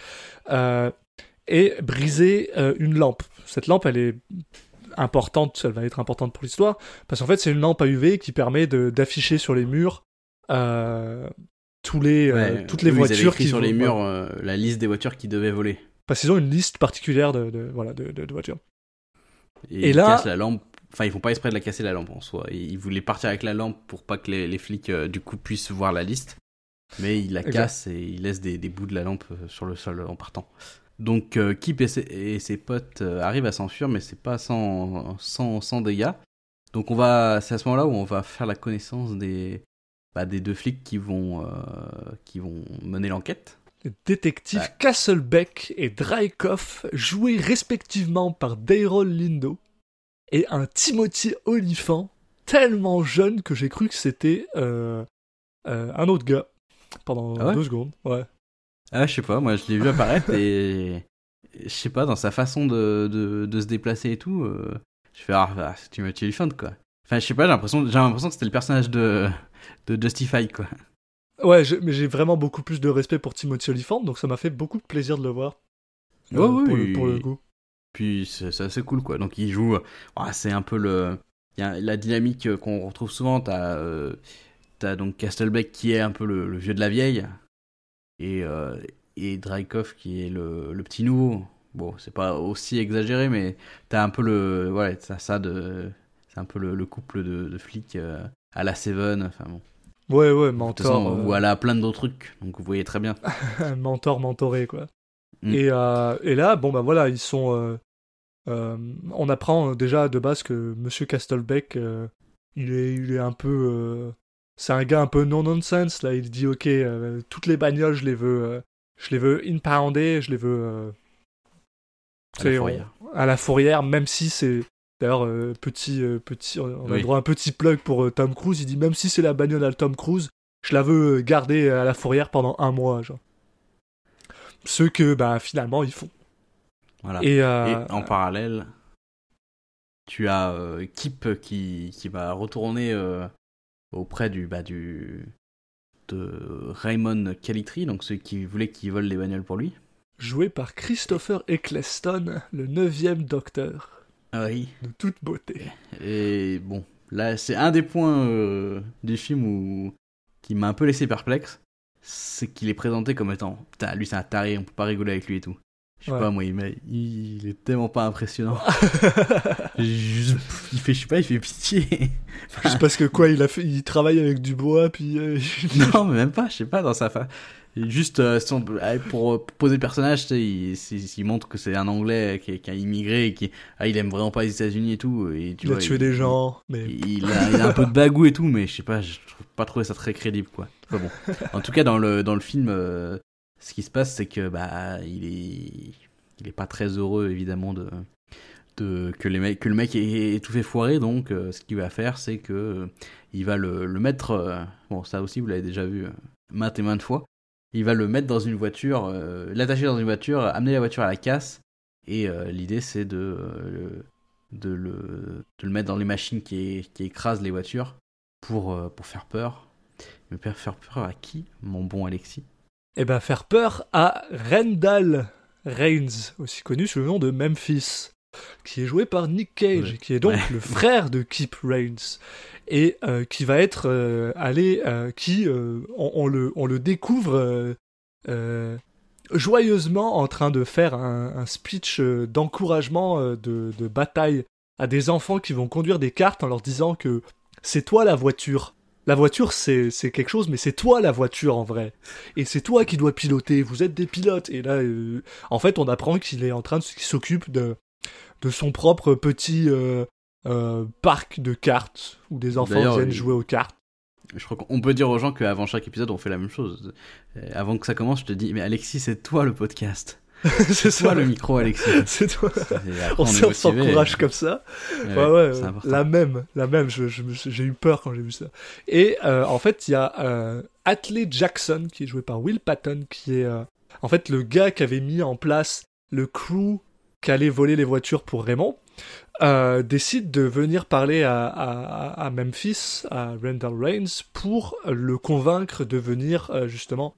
Speaker 1: et briser une lampe. Cette lampe elle est importante, elle va être importante pour l'histoire parce qu'en fait c'est une lampe à UV qui permet d'afficher sur les murs tous les, euh,
Speaker 5: Ouais,
Speaker 1: toutes les voitures
Speaker 5: écrit
Speaker 1: qui
Speaker 5: sur les murs euh, la liste des voitures qui devaient voler.
Speaker 1: Parce qu'ils ont une liste particulière de, de- voilà, de, de- de voitures.
Speaker 5: Et,
Speaker 1: Et
Speaker 5: ils
Speaker 1: là-
Speaker 5: cassent la lampe. Enfin, ils font pas exprès de la casser la lampe en soi. Ils voulaient partir avec la lampe pour pas que les, les flics euh, du coup puissent voir la liste. Mais ils la cassent et ils laissent des, des bouts de la lampe sur le sol en partant. Donc euh, Kip et ses, et ses potes euh, arrivent à s'enfuir, mais c'est pas sans, sans, sans dégâts. Donc on va, c'est à ce moment-là où on va faire la connaissance des, bah, des deux flics qui vont, euh, qui vont mener l'enquête.
Speaker 1: Les détectives
Speaker 5: Ouais.
Speaker 1: Castlebeck et Drykoff, joués respectivement par Daryl Lindo et un Timothy Oliphant, tellement jeune que j'ai cru que c'était euh, euh, un autre gars pendant
Speaker 5: Ah ouais
Speaker 1: deux secondes. Ouais.
Speaker 5: Ah, je sais pas, moi je l'ai vu apparaître et je sais pas, dans sa façon de, de, de se déplacer et tout, euh, je fais ah, ah c'est Timothy Olyphant quoi. Enfin, je sais pas, j'ai l'impression, j'ai l'impression que c'était le personnage de, de Justify quoi.
Speaker 1: Ouais, je- mais j'ai vraiment beaucoup plus de respect pour Timothy Oliphant, donc ça m'a fait beaucoup de plaisir de le voir.
Speaker 5: Ouais,
Speaker 1: Euh,
Speaker 5: ouais,
Speaker 1: pour, le,
Speaker 5: il-
Speaker 1: pour le coup.
Speaker 5: Puis c'est c'est assez cool quoi. Donc il joue, ah, c'est un peu le, il y a la dynamique qu'on retrouve souvent. T'as, euh, t'as donc Castlebeck qui est un peu le, le vieux de la vieille et, euh, et Dreykov qui est le, le petit nouveau. Bon, c'est pas aussi exagéré, mais t'as un peu le. Ouais, t'as ça de. C'est un peu le, le couple de, de flics euh, à la Seven. Enfin bon.
Speaker 1: Ouais, ouais,
Speaker 5: De toute
Speaker 1: mentor.
Speaker 5: façon,
Speaker 1: euh,
Speaker 5: Ou à la plein d'autres trucs. Donc vous voyez très bien.
Speaker 1: mentor mentoré quoi.
Speaker 5: Mm.
Speaker 1: Et, euh, et là, bon bah voilà, ils sont. on apprend déjà de base que Monsieur Castlebeck, il est, il est un peu. c'est un gars un peu non nonsense là. Il dit ok, euh, toutes les bagnoles, je les veux, euh, je les veux impoundées, je les veux. euh,
Speaker 5: À la
Speaker 1: on-
Speaker 5: fourrière.
Speaker 1: à la fourrière, même si c'est. D'ailleurs, euh, petit, euh, petit, on a
Speaker 5: Oui.
Speaker 1: droit à un petit plug pour euh, Tom Cruise. Il dit même si c'est la bagnole à Tom Cruise, je la veux euh, garder à la fourrière pendant un mois, genre. Ce que, bah, finalement, ils font.
Speaker 5: Voilà.
Speaker 1: Et,
Speaker 5: Et en parallèle, tu as Kip qui, qui va retourner auprès du, bah, du de Raymond Calitri, donc celui qui voulait qu'il vole les bagnoles pour lui.
Speaker 1: joué par Christopher Eccleston, le neuvième docteur,
Speaker 5: oui.
Speaker 1: de toute beauté.
Speaker 5: Et bon, là, c'est un des points euh, du film où qui m'a un peu laissé perplexe, c'est qu'il est présenté comme étant putain, lui c'est un taré, on peut pas rigoler avec lui et tout. Je sais
Speaker 1: Ouais.
Speaker 5: pas moi, il, il est tellement pas impressionnant. Il fait, je sais pas, il fait pitié.
Speaker 1: Juste parce que quoi, il a fait, il travaille avec du bois, puis euh,
Speaker 5: non, mais même pas, je sais pas, dans sa fa... Juste euh, son- euh, pour euh, poser le personnage, il, montre que c'est un Anglais qui, qui a immigré qui ah, il aime vraiment pas les États-Unis et tout. Et, tu
Speaker 1: il a
Speaker 5: vois,
Speaker 1: tué
Speaker 5: il-
Speaker 1: des gens, mais
Speaker 5: Il a, il a un peu de bagou et tout, mais je sais pas, je trouve pas trouvé ça très crédible, quoi. Enfin bon. En tout cas, dans le, dans le film, euh, ce qui se passe, c'est que, bah, il est, il est pas très heureux, évidemment, de, de, que, les mecs, que le mec ait, ait tout fait foirer, donc, euh, ce qu'il va faire, c'est que, euh, il va le, le mettre, euh, bon, ça aussi, vous l'avez déjà vu euh, maintes et maintes fois, il va le mettre dans une voiture, euh, l'attacher dans une voiture, amener la voiture à la casse, et euh, l'idée, c'est de, euh, le- de le, de le mettre dans les machines qui, qui écrasent les voitures pour, pour faire peur. Mais faire peur à qui, mon bon Alexis?
Speaker 1: Eh ben faire peur à Randall Reigns, aussi connu sous le nom de Memphis, qui est joué par Nick Cage,
Speaker 5: Ouais.
Speaker 1: qui est donc
Speaker 5: Ouais.
Speaker 1: le frère de Kip Reigns, et euh, qui va être euh, allé, euh, qui euh, on, le, on le découvre euh, joyeusement en train de faire un, speech d'encouragement de, de bataille à des enfants qui vont conduire des cartes en leur disant que c'est toi la voiture. La voiture, c'est quelque chose, mais c'est toi la voiture en vrai. Et c'est toi qui dois piloter. Vous êtes des pilotes. Et là, en fait, on apprend qu'il est en train de qu'il s'occupe de, de son propre petit euh, parc de cartes où des enfants viennent
Speaker 5: il-
Speaker 1: jouer aux cartes.
Speaker 5: Je crois qu'on peut dire aux gens qu'avant chaque épisode, on fait la même chose. Euh, Avant que ça commence, je te dis, mais Alexis, c'est toi le podcast.
Speaker 1: c'est
Speaker 5: toi le micro, Alexis.
Speaker 1: C'est toi. On s'encourage comme ça.
Speaker 5: Ouais,
Speaker 1: Ouais, la même, la même. Je, je j'ai eu peur quand j'ai vu ça. Et euh, en fait, il y a euh, Atlee Jackson qui est joué par Will Patton, qui est euh, en fait le gars qui avait mis en place le crew qui allait voler les voitures pour Raymond. Euh, décide de venir parler à, à, à Memphis, à Randall Reigns, pour le convaincre de venir euh, justement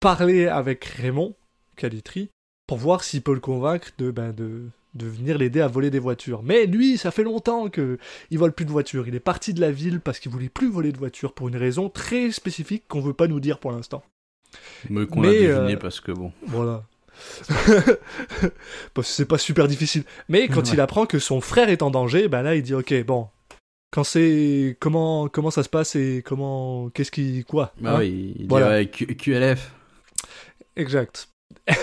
Speaker 1: parler avec Raymond Calitri pour voir s'il peut le convaincre de, ben, de, de venir l'aider à voler des voitures. Mais lui, ça fait longtemps que il vole plus de voitures. Il est parti de la ville parce qu'il voulait plus voler de voitures pour une raison très spécifique qu'on veut pas nous dire pour l'instant.
Speaker 5: Mais qu'on a deviné
Speaker 1: euh,
Speaker 5: parce que bon.
Speaker 1: Voilà. parce que c'est pas super difficile. Mais quand
Speaker 5: Ouais.
Speaker 1: il apprend que son frère est en danger, ben là il dit ok bon. Quand c'est comment comment ça se passe et comment qu'est-ce qui quoi
Speaker 5: Bah
Speaker 1: hein
Speaker 5: oui, il dit
Speaker 1: Voilà.
Speaker 5: QLF.
Speaker 1: Exact.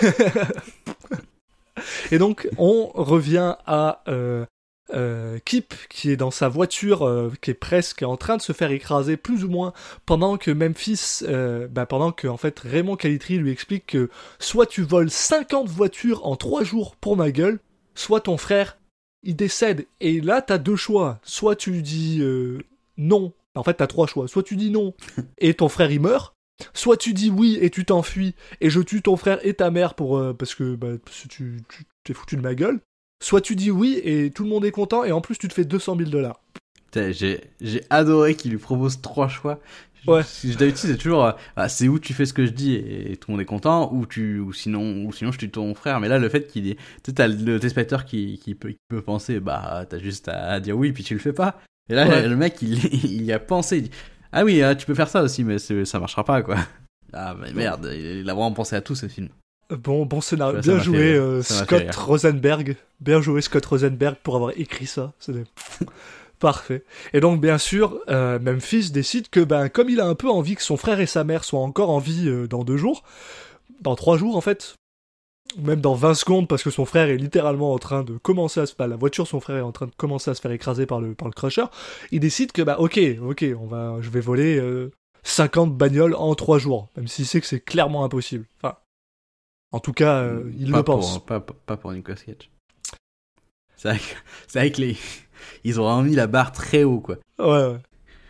Speaker 1: Et donc, on revient à euh, euh, Kip, qui est dans sa voiture, euh, qui est presque en train de se faire écraser, plus ou moins, pendant que Memphis, euh, bah, pendant que en fait Raymond Calitri lui explique que soit tu voles 50 voitures en 3 jours pour ma gueule, soit ton frère, il décède. Et là, t'as deux choix. Soit tu dis euh, non. En fait, t'as trois choix. Soit tu dis non et ton frère il meurt, soit tu dis oui et tu t'enfuis et je tue ton frère et ta mère pour parce que bah, tu t'es foutu de ma gueule. Soit tu dis oui et tout le monde est content et en plus tu te fais 200 000 dollars.
Speaker 5: J'ai j'ai adoré qu'il lui propose trois choix.
Speaker 1: Ouais.
Speaker 5: Je- D'habitude, c'est toujours, euh, ah, c'est où tu fais ce que je dis et tout le monde est content, ou tu, ou sinon, ou sinon je tue ton frère. Mais là, le fait qu'il est, tu sais, t'as le téléspectateur qui, qui peut, qui peut penser, bah, t'as juste à dire oui, puis tu le fais pas. Et là,
Speaker 1: Ouais.
Speaker 5: le mec, il, il y a pensé, il dit, ah oui, euh, tu peux faire ça aussi, mais ça marchera pas, quoi. Ah, mais merde, il a vraiment pensé à tout ce film.
Speaker 1: Bon, bon scénario. Bien joué, euh, Scott. Rosenberg. Bien joué, Scott Rosenberg, pour avoir écrit ça. C'est parfait. Et donc, bien sûr, euh, Memphis décide que, ben, comme il a un peu envie que son frère et sa mère soient encore en vie euh, dans deux jours, dans trois jours en fait, ou même dans 20 secondes, parce que son frère est littéralement en train de commencer à se. Pas la voiture, son frère est en train de commencer à se faire écraser par le, par le crusher. Il décide que, bah, ok, ok, on va, je vais voler euh, 50 bagnoles en trois jours, même s'il sait que c'est clairement impossible. Enfin, en tout cas, euh, il
Speaker 5: pas
Speaker 1: le pense.
Speaker 5: Pour, pas, pas- pour Nicolas Cage. C'est vrai, vrai que les... ils ont vraiment mis la barre très haut, quoi.
Speaker 1: Ouais, ouais.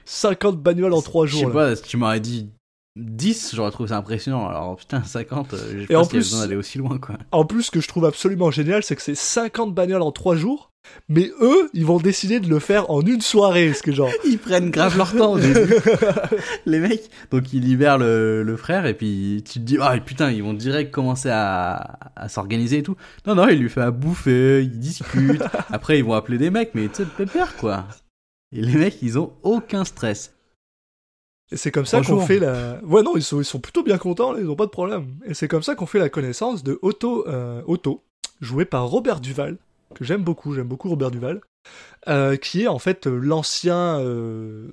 Speaker 1: 50 bagnoles en 3
Speaker 5: Je
Speaker 1: jours.
Speaker 5: sais
Speaker 1: là.
Speaker 5: pas, si tu m'aurais dit 10, j'aurais trouvé ça impressionnant. Alors putain, 50, euh, je sais pas besoin d'aller aussi loin, quoi.
Speaker 1: En plus, ce que je trouve absolument génial, c'est que c'est 50 bagnoles en 3 jours, mais eux, ils vont décider de le faire en une soirée, ce que genre.
Speaker 5: Ils prennent grave leur temps les mecs. Donc ils libèrent le, le frère et puis tu te dis ah putain ils vont direct commencer à, à s'organiser et tout. Non non il lui fait à bouffer, ils discutent. Après ils vont appeler des mecs mais tu sais de pépère quoi. Et les mecs ils ont aucun stress.
Speaker 1: Et c'est comme ça qu'on fait la. Ouais, non, ils sont, ils sont plutôt bien contents, là, ils ont pas de problème. Et c'est comme ça qu'on fait la connaissance de Otto, euh, Otto, joué par Robert Duval, que j'aime beaucoup, j'aime beaucoup Robert Duval, euh, qui est en fait l'ancien euh,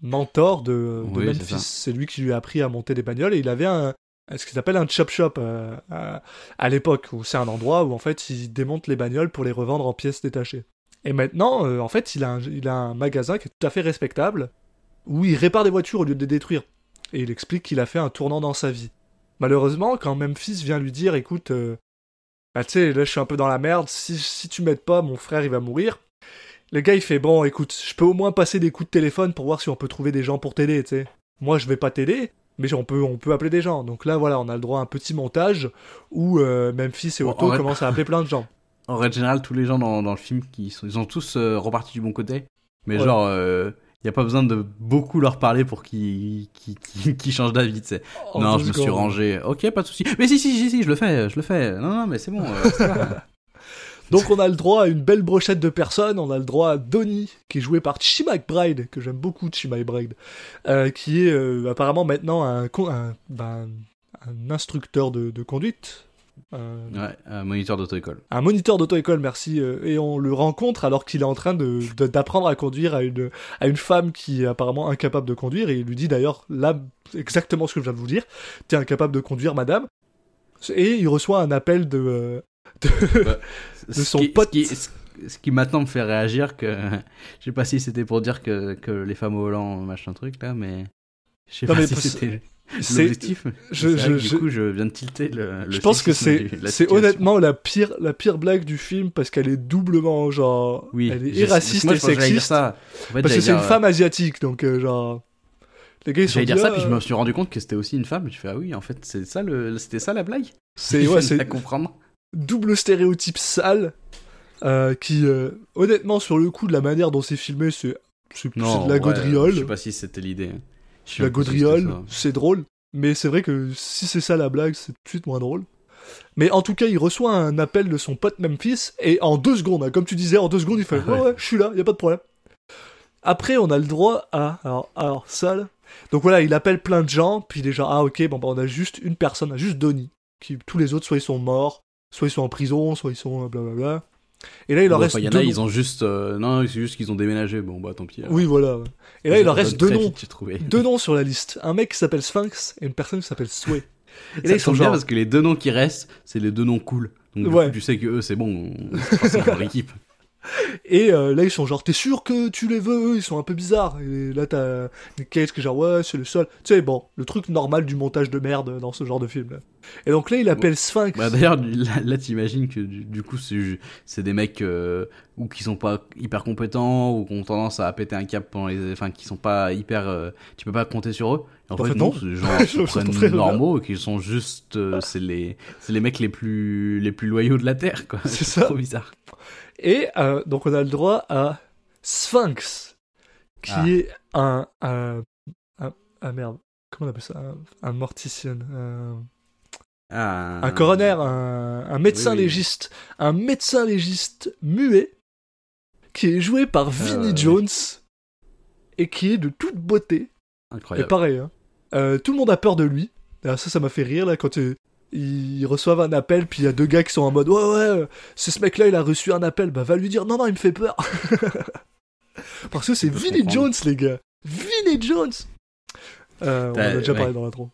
Speaker 1: mentor de,
Speaker 5: Oui.
Speaker 1: Memphis. C'est lui qui lui a appris à monter des bagnoles et il avait un. Ce qu'il appelle un chop shop à, à l'époque, où c'est un endroit où en fait il démonte les bagnoles pour les revendre en pièces détachées. Et maintenant, en fait, il a, un, il a un magasin qui est tout à fait respectable, où il répare des voitures au lieu de les détruire. Et il explique qu'il a fait un tournant dans sa vie. Malheureusement, quand Memphis vient lui dire, écoute, euh, bah tu sais, là je suis un peu dans la merde, si, si tu m'aides pas, mon frère il va mourir. Le gars il fait, bon écoute, je peux au moins passer des coups de téléphone pour voir si on peut trouver des gens pour t'aider, tu sais. Moi je vais pas t'aider, mais on peut, on peut appeler des gens. Donc là voilà, on a le droit à un petit montage où euh, Memphis et Otto commencent à appeler plein de gens.
Speaker 5: En règle générale tous les gens dans, dans le film qui sont, ils ont tous euh, reparti du bon côté. Mais
Speaker 1: Ouais.
Speaker 5: genre il y a pas besoin de beaucoup leur parler pour qu'ils changent d'avis tu sais.
Speaker 1: En
Speaker 5: non, je me suis rangé. Ok, pas de souci. Mais si, si, si, si, je le fais, je le fais. Non, non, mais c'est bon. euh.
Speaker 1: Donc on a le droit à une belle brochette de personnes, on a le droit à Donnie, qui est joué par Chi McBride, que j'aime beaucoup Chi McBride, euh, qui est euh, apparemment maintenant un, ben, un instructeur de, de conduite, euh,
Speaker 5: ouais, un moniteur d'auto-école.
Speaker 1: un moniteur d'auto-école, merci, euh, et on le rencontre alors qu'il est en train de, de- d'apprendre à conduire à une, à une femme qui est apparemment incapable de conduire, et il lui dit d'ailleurs là exactement ce que je viens de vous dire, t'es incapable de conduire madame, et il reçoit un appel de... euh, de son
Speaker 5: qui,
Speaker 1: pote.
Speaker 5: Ce qui, ce qui maintenant me fait réagir que. Je sais pas si c'était pour dire que, que les femmes au volant, machin truc là, mais. Je sais pas
Speaker 1: mais
Speaker 5: si c'était l'objectif.
Speaker 1: je- je- je-
Speaker 5: Du coup, je viens de tilter le. le
Speaker 1: Je pense que c'est honnêtement la pire la pire blague du film parce qu'elle est doublement genre
Speaker 5: Oui,
Speaker 1: elle est
Speaker 5: je-
Speaker 1: raciste
Speaker 5: moi,
Speaker 1: et
Speaker 5: que
Speaker 1: sexiste
Speaker 5: ça. En fait,
Speaker 1: parce que c'est une femme asiatique donc euh, genre les gars ils sont
Speaker 5: J'allais dire ça, puis je me suis rendu compte que c'était aussi une femme. Je fais, ah oui, en fait, c'est ça le, c'était ça la blague?
Speaker 1: c'est ouais
Speaker 5: la comprendre.
Speaker 1: double stéréotype sale euh, qui euh, honnêtement sur le coup de la manière dont c'est filmé c'est c'est de la gaudriole
Speaker 5: Je sais pas si c'était l'idée.
Speaker 1: La gaudriole c'est drôle mais c'est vrai que si c'est ça la blague c'est tout de suite moins drôle mais en tout cas, il reçoit un appel de son pote Memphis, et en deux secondes, hein, comme tu disais, en deux secondes, il fait
Speaker 5: Ah
Speaker 1: Ouais,
Speaker 5: ouais.
Speaker 1: ouais, je suis là, y a pas de problème. Après, on a le droit à. Alors, alors ça, là. Donc voilà, il appelle plein de gens, puis déjà, ah ok, bon, bah, on a juste une personne, juste Donnie. Qui, tous les autres, soit ils sont morts, soit ils sont en prison, soit ils sont blablabla. Et là, il leur
Speaker 5: Bon,
Speaker 1: reste
Speaker 5: enfin, Il y en
Speaker 1: deux
Speaker 5: a,
Speaker 1: noms.
Speaker 5: ils ont juste. euh, Non, c'est juste qu'ils ont déménagé. Bon, bah tant pis. alors.
Speaker 1: Oui, voilà. ouais. Et là, il leur reste deux noms.
Speaker 5: vite.
Speaker 1: Deux noms sur la liste. Un mec qui s'appelle Sphinx et une personne qui s'appelle Sway. Et là,
Speaker 5: Ça
Speaker 1: ils sont
Speaker 5: bien
Speaker 1: genre.
Speaker 5: parce que les deux noms qui restent, c'est les deux noms cool. Donc
Speaker 1: Ouais.
Speaker 5: coup, tu sais que eux, c'est bon, c'est leur équipe.
Speaker 1: Et euh, là, ils sont genre, t'es sûr que tu les veux Eux, ils sont un peu bizarres. Et là, t'as Nick Cage qui est genre, ouais, c'est le seul. Tu sais, bon, le truc normal du montage de merde dans ce genre de film. là. Et donc là, il appelle Sphinx.
Speaker 5: Bah, D'ailleurs, là, là, t'imagines que du, du coup, c'est des mecs euh, ou qui sont pas hyper compétents ou qui ont tendance à péter un cap pendant les, enfin, qui sont pas hyper, euh, tu peux pas compter sur eux. Et en,
Speaker 1: En
Speaker 5: fait,
Speaker 1: fait,
Speaker 5: non, c'est qui prennent
Speaker 1: bien.
Speaker 5: normaux et qui sont juste, c'est les, les mecs les plus, les plus loyaux de la terre, quoi.
Speaker 1: C'est ça.
Speaker 5: trop bizarre.
Speaker 1: Et euh, donc, on a le droit à Sphinx, qui
Speaker 5: Ah.
Speaker 1: est un, un, un- Ah merde, comment on appelle ça? Un. Un,
Speaker 5: Ah,
Speaker 1: un coroner, un, médecin
Speaker 5: Oui, oui.
Speaker 1: légiste. Un médecin légiste muet, qui est joué par Vinnie
Speaker 5: ouais.
Speaker 1: Jones, et qui est de toute beauté. Et
Speaker 5: Incroyable.
Speaker 1: pareil, hein. Euh, tout le monde a peur de lui. Alors ça, ça m'a fait rire là quand, euh, ils reçoivent un appel, puis il y a deux gars qui sont en mode Ouais, ouais, c'est ce mec-là, il a reçu un appel, bah va lui dire Non, non, il me fait peur. Parce que c'est Vinnie. Jones, les gars. Vinnie Jones. Euh, on en a
Speaker 5: T'as-
Speaker 1: déjà
Speaker 5: ouais.
Speaker 1: parlé dans l'intro.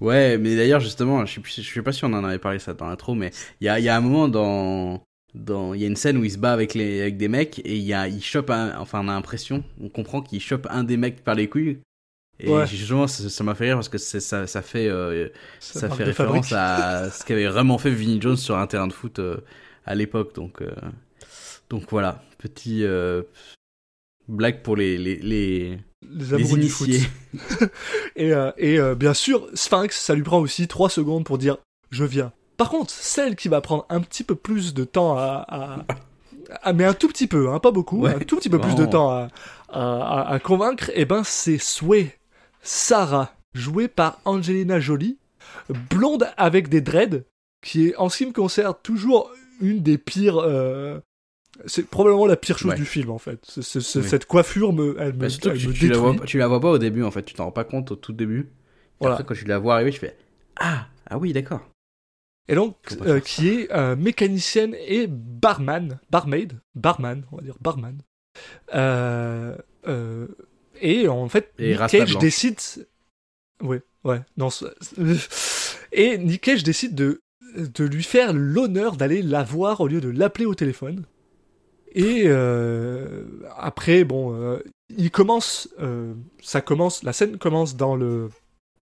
Speaker 5: Ouais, mais d'ailleurs, justement, je sais, plus, je sais pas si on en avait parlé ça dans l'intro, mais il y a, il y a un moment dans. dans- Il y a une scène où il se bat avec, les, avec des mecs et il, y a, il chope un. Enfin, on a l'impression, on comprend qu'il chope un des mecs par les couilles. Et
Speaker 1: Ouais.
Speaker 5: justement, ça m'a fait rire parce que ça, ça fait, euh, ça fait référence
Speaker 1: fabrique.
Speaker 5: à ce qu'avait vraiment fait Vinnie Jones sur un terrain de foot euh, à l'époque. Donc, euh, donc voilà, petit blague pour les, les, les,
Speaker 1: Les du foot. Et, et bien sûr, Sphinx, ça lui prend aussi 3 secondes pour dire je viens. Par contre, celle qui va prendre un petit peu plus de temps à. mais un tout petit peu, hein, pas beaucoup,
Speaker 5: Ouais,
Speaker 1: un tout petit peu plus de temps à, à- à- à convaincre, et ben c'est Sway, Sarah, jouée par Angelina Jolie, blonde avec des dreads, qui est en ce qui me concerne toujours une des pires. euh, c'est probablement la pire chose
Speaker 5: Ouais.
Speaker 1: du film en fait.
Speaker 5: Oui.
Speaker 1: Cette coiffure me, elle me,
Speaker 5: Bah,
Speaker 1: elle
Speaker 5: tu,
Speaker 1: me
Speaker 5: tu la vois,
Speaker 1: détruit.
Speaker 5: pas- tu la vois pas au début en fait, tu t'en rends pas compte au tout début.
Speaker 1: Voilà.
Speaker 5: Après, quand tu la vois arriver, je fais Ah, ah oui, d'accord.
Speaker 1: Et donc, euh, qui est euh, mécanicienne et barman, barmaid, barman, on va dire barman. Et en fait,
Speaker 5: Et
Speaker 1: Nick Cage décide. Ouais, ouais, non. Et Nick Cage décide de, de lui faire l'honneur d'aller la voir au lieu de l'appeler au téléphone. Et euh, après, bon, euh, il commence, euh, ça commence, la scène commence dans le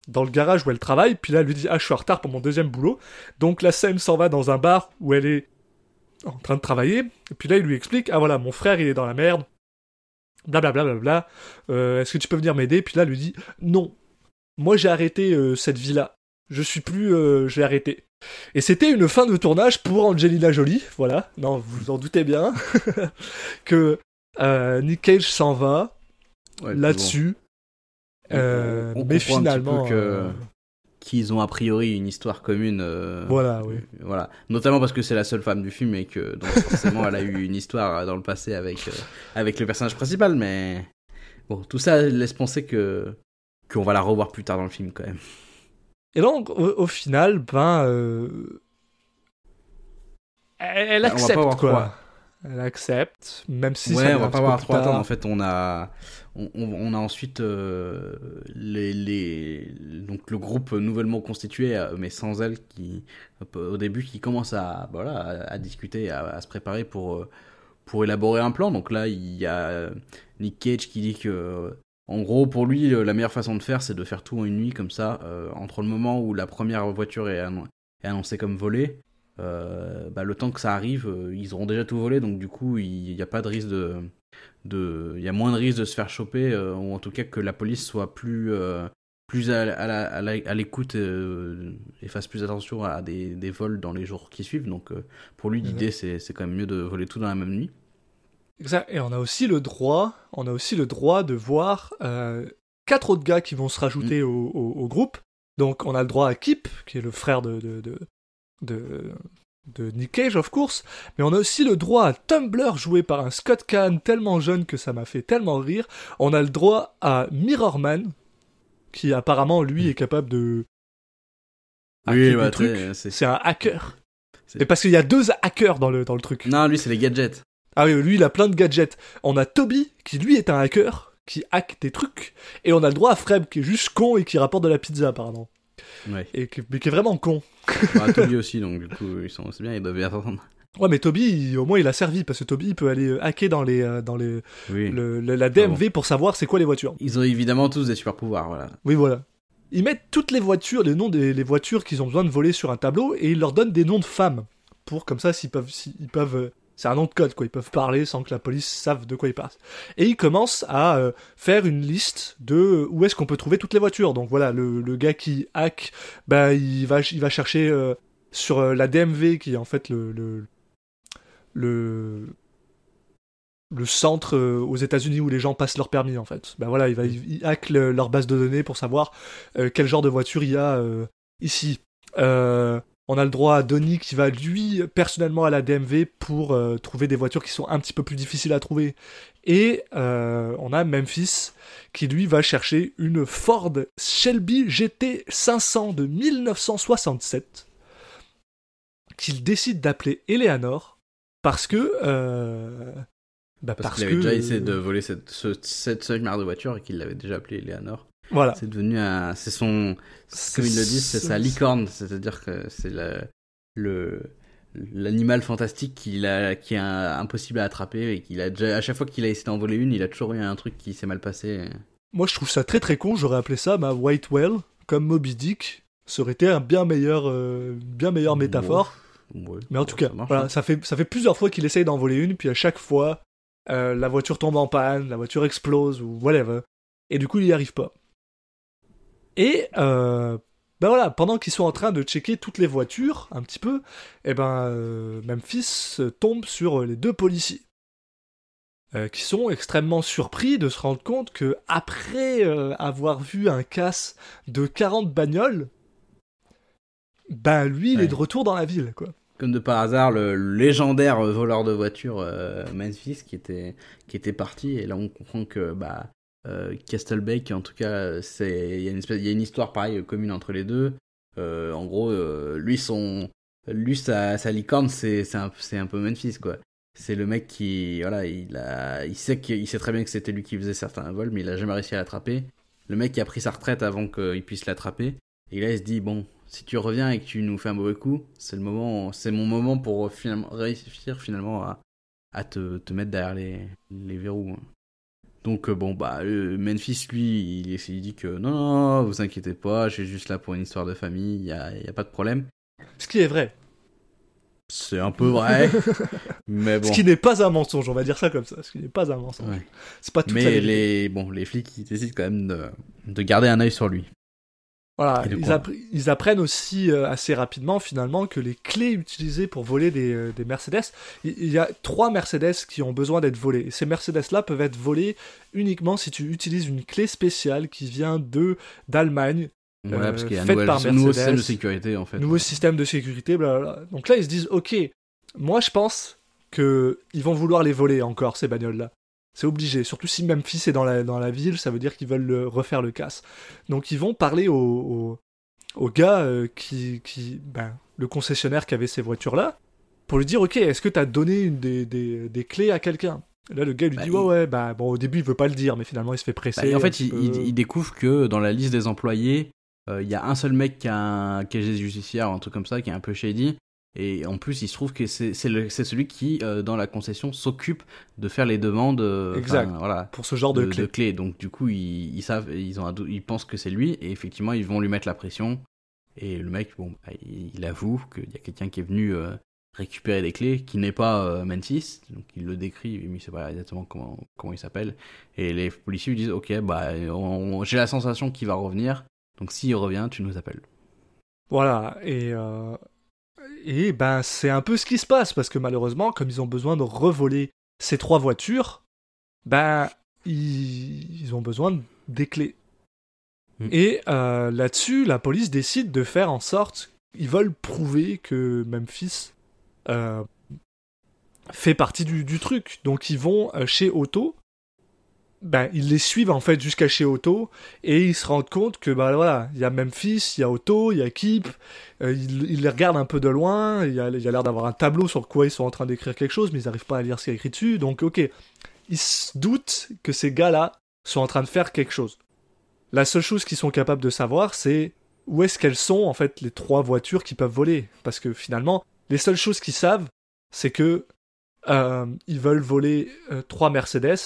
Speaker 1: dans le garage où elle travaille, puis là elle lui dit ah je suis en retard pour mon deuxième boulot, donc la scène s'en va dans un bar où elle est en train de travailler, et puis là il lui explique ah voilà mon frère il est dans la merde, blablabla, bla, bla, bla, euh, est-ce que tu peux venir m'aider, puis là lui dit non, moi j'ai arrêté euh, cette vie là, je suis plus, euh, j'ai arrêté. Et c'était une fin de tournage pour Angelina Jolie, voilà, non vous vous en doutez bien, que euh, Nick Cage s'en va
Speaker 5: Ouais,
Speaker 1: là-dessus.
Speaker 5: bon,
Speaker 1: Euh, mais finalement,
Speaker 5: que- qu'ils ont a priori une histoire commune. euh,
Speaker 1: voilà, oui.
Speaker 5: Voilà. Notamment parce que c'est la seule femme du film et que donc forcément elle a eu une histoire dans le passé avec, euh, avec le personnage principal, mais bon, tout ça laisse penser que qu'on va la revoir plus tard dans le film quand même.
Speaker 1: Et donc, au, au final, ben, euh, elle, accepte quoi. Elle accepte, même si ça
Speaker 5: ouais,
Speaker 1: vient
Speaker 5: on va pas avoir trop attendre. En fait, on a, on, a ensuite euh, les, les, donc le groupe nouvellement constitué, euh, mais sans elle, qui au début qui commence à, voilà, à, à discuter, à, à se préparer pour euh, pour élaborer un plan. Donc là, il y a Nick Cage qui dit que, en gros, pour lui, la meilleure façon de faire, c'est de faire tout en une nuit comme ça, euh, entre le moment où la première voiture est annoncée comme volée. Euh, bah, le temps que ça arrive, euh, ils auront déjà tout volé, donc du coup, il n'y a pas de risque de, de, il y a moins de risque de se faire choper, euh, ou en tout cas que la police soit plus, plus à, l'écoute et fasse plus attention à des, des vols dans les jours qui suivent. Donc pour lui, l'idée c'est, c'est quand même mieux de voler tout dans la même nuit.
Speaker 1: Exact. Et on a aussi le droit, on a aussi le droit de voir quatre autres gars qui vont se rajouter au, au- au groupe. Donc on a le droit à Kip, qui est le frère de de, de, de, de Nick Cage, of course. Mais on a aussi le droit à Tumblr, joué par un Scott Kahn tellement jeune que ça m'a fait tellement rire. On a le droit à Mirrorman, qui apparemment lui est capable de
Speaker 5: bah, très-
Speaker 1: c'est- un hacker.
Speaker 5: C'est-
Speaker 1: Et parce qu'il y a deux hackers dans le, dans le truc.
Speaker 5: Non, lui c'est les gadgets.
Speaker 1: Ah oui, lui, il a plein de gadgets. On a Toby, qui lui est un hacker, qui hack des trucs. Et on a le droit à Freb, qui est juste con et qui rapporte de la pizza, apparemment.
Speaker 5: Ouais.
Speaker 1: Et qui, mais qui est vraiment con.
Speaker 5: Bah, Toby aussi, donc du coup, ils sont, c'est bien, ils doivent bien s'entendre.
Speaker 1: Ouais, mais Toby, il- au moins, il a servi, parce que Toby, il peut aller euh, hacker dans, les, euh, dans les,
Speaker 5: Oui.
Speaker 1: le- le- la DMV pour savoir c'est quoi les voitures.
Speaker 5: Ils ont évidemment tous des super pouvoirs, voilà.
Speaker 1: Oui, voilà. Ils mettent toutes les voitures, les noms des les voitures qu'ils ont besoin de voler sur un tableau, et ils leur donnent des noms de femmes. Pour, comme ça, s'ils peuvent... s'ils peuvent euh, c'est un nom de code, quoi. Ils peuvent parler sans que la police sache de quoi ils parlent. Et ils commencent à euh, faire une liste de euh, où est-ce qu'on peut trouver toutes les voitures. Donc voilà, le, gars qui hack, bah, il, va, il va chercher euh, sur la DMV, qui est en fait le... le, le centre aux États-Unis où les gens passent leur permis en fait. Ben voilà, il va hack le- leur base de données pour savoir quel genre de voiture il y a euh, ici. On a le droit à Donny qui va lui personnellement à la DMV pour euh, trouver des voitures qui sont un petit peu plus difficiles à trouver. Et euh, on a Memphis qui lui va chercher une Ford Shelby GT 500 de 1967 qu'il décide d'appeler Eleanor parce que. euh, bah,
Speaker 5: Parce,
Speaker 1: parce
Speaker 5: qu'il avait déjà essayé de voler cette, ce- cette de voiture et qu'il l'avait déjà appelée Eleanor.
Speaker 1: Voilà.
Speaker 5: C'est devenu un. C'est son. Comme ils le disent, c'est sa licorne. C'est-à-dire que c'est le. l'animal fantastique qu'il a, qui est un- impossible à attraper et qu'il a déjà, à chaque fois qu'il a essayé d'en voler une, il a toujours eu un truc qui s'est mal passé.
Speaker 1: Moi, je trouve ça très très con. J'aurais appelé ça ma White Whale, comme Moby Dick. Ça aurait été un bien meilleur, euh, bien meilleure métaphore.
Speaker 5: Ouais,
Speaker 1: Mais en tout cas,
Speaker 5: ça marche,
Speaker 1: voilà,
Speaker 5: hein.
Speaker 1: ça fait, ça fait plusieurs fois qu'il essaye d'en voler une, puis à chaque fois, euh, la voiture tombe en panne, la voiture explose, ou whatever. Et du coup, il n'y arrive pas. Et, euh, ben voilà, pendant qu'ils sont en train de checker toutes les voitures, un petit peu, et ben, euh, Memphis euh, tombe sur les deux policiers. euh, qui sont extrêmement surpris de se rendre compte que après avoir vu un casse de 40 bagnoles, ben lui il est de retour dans la ville quoi.
Speaker 5: Comme de par hasard, le légendaire voleur de voiture euh, Memphis qui était, qui était parti. Et là, on comprend que bah, euh, Castlebake, en tout cas, il y a une histoire pareille euh, commune entre les deux. Euh, en gros, lui, son, lui, sa, sa licorne, c'est, un, un peu Memphis, quoi. C'est le mec qui, voilà, il a, il sait sait très bien que c'était lui qui faisait certains vols, mais il a jamais réussi à l'attraper. Le mec qui a pris sa retraite avant qu'il puisse l'attraper. Et là, il se dit bon, si tu reviens et que tu nous fais un mauvais coup, c'est le moment, c'est mon moment pour finalement réussir finalement à, à te, te mettre derrière les, les verrous. Donc euh, bon bah euh, Memphis lui il, il dit que non non, vous inquiétez pas, je suis juste là pour une histoire de famille, il y a, y a pas de problème.
Speaker 1: Ce qui est vrai.
Speaker 5: C'est un peu vrai, mais bon.
Speaker 1: Ce qui n'est pas un mensonge, on va dire ça comme ça. Ce qui n'est pas un mensonge.
Speaker 5: Ouais.
Speaker 1: C'est pas tout
Speaker 5: Mais les bon les flics ils décident quand même de, de garder un œil sur lui.
Speaker 1: Voilà, ils, apprennent aussi euh, assez rapidement finalement que les clés utilisées pour voler des, euh, des Mercedes, il il y a trois Mercedes qui ont besoin d'être volées. Et ces Mercedes-là peuvent être volées uniquement si tu utilises une clé spéciale qui vient de d'Allemagne,
Speaker 5: Ouais,
Speaker 1: Euh,
Speaker 5: parce qu'il y a un
Speaker 1: faite
Speaker 5: nouvel-
Speaker 1: par
Speaker 5: nouveau système de sécurité en fait.
Speaker 1: nouveau système de sécurité, blablabla. Donc là, ils se disent, ok, moi je pense que ils vont vouloir les voler encore ces bagnoles-là. C'est obligé. Surtout si Memphis est dans la, dans la ville, ça veut dire qu'ils veulent le- refaire le casse. Donc ils vont parler au, au, au gars euh, qui, qui ben, le concessionnaire qui avait ces voitures-là, pour lui dire, ok, est-ce que t'as donné une des, des, des clés à quelqu'un? Là, le gars lui
Speaker 5: Bah,
Speaker 1: dit,
Speaker 5: il-
Speaker 1: ouais, ouais, bah bon, au début il veut pas le dire, mais finalement il se fait presser.
Speaker 5: Bah, et en fait,
Speaker 1: petit
Speaker 5: il,
Speaker 1: peu.
Speaker 5: il- il découvre que dans la liste des employés, euh, il y a un seul mec qui a un casier judiciaire, un truc comme ça, qui est un peu shady. Et en plus, il se trouve que c'est celui qui, euh, dans la concession, s'occupe de faire les demandes. euh,
Speaker 1: Exact.
Speaker 5: Voilà.
Speaker 1: pour ce genre de,
Speaker 5: de,
Speaker 1: clés.
Speaker 5: Donc du coup, ils, ils savent, ils ont, ils pensent que c'est lui, et effectivement, ils vont lui mettre la pression. Et le mec, bon, bah, il, avoue qu'il y a quelqu'un qui est venu euh, récupérer des clés, qui n'est pas Mantis, donc il le décrit, mais il sait pas exactement comment, comment il s'appelle. Et les policiers lui disent, ok, bah, j'ai la sensation qu'il va revenir, donc s'il revient, tu nous appelles.
Speaker 1: Voilà, et, euh, et ben c'est un peu ce qui se passe, parce que malheureusement, comme ils ont besoin de revoler ces trois voitures, ben ils, ils ont besoin de- des clés.
Speaker 5: Mm.
Speaker 1: Et euh, là-dessus, la police décide de faire en sorte, ils veulent prouver que Memphis euh, fait partie du, du truc. Donc ils vont euh, chez Otto, ben, ils les suivent en fait jusqu'à chez Otto et ils se rendent compte que bah voilà, il y a Memphis, il y a Otto, il y a Kip, euh, ils, ils les regardent un peu de loin, il y a, il y a l'air d'avoir un tableau sur quoi ils sont en train d'écrire quelque chose, mais ils n'arrivent pas à lire ce qu'il y a écrit dessus, donc ok, ils se doutent que ces gars-là sont en train de faire quelque chose. La seule chose qu'ils sont capables de savoir, c'est où est-ce qu'elles sont en fait les trois voitures qui peuvent voler, parce que finalement, les seules choses qu'ils savent, c'est que euh, ils veulent voler euh, trois Mercedes,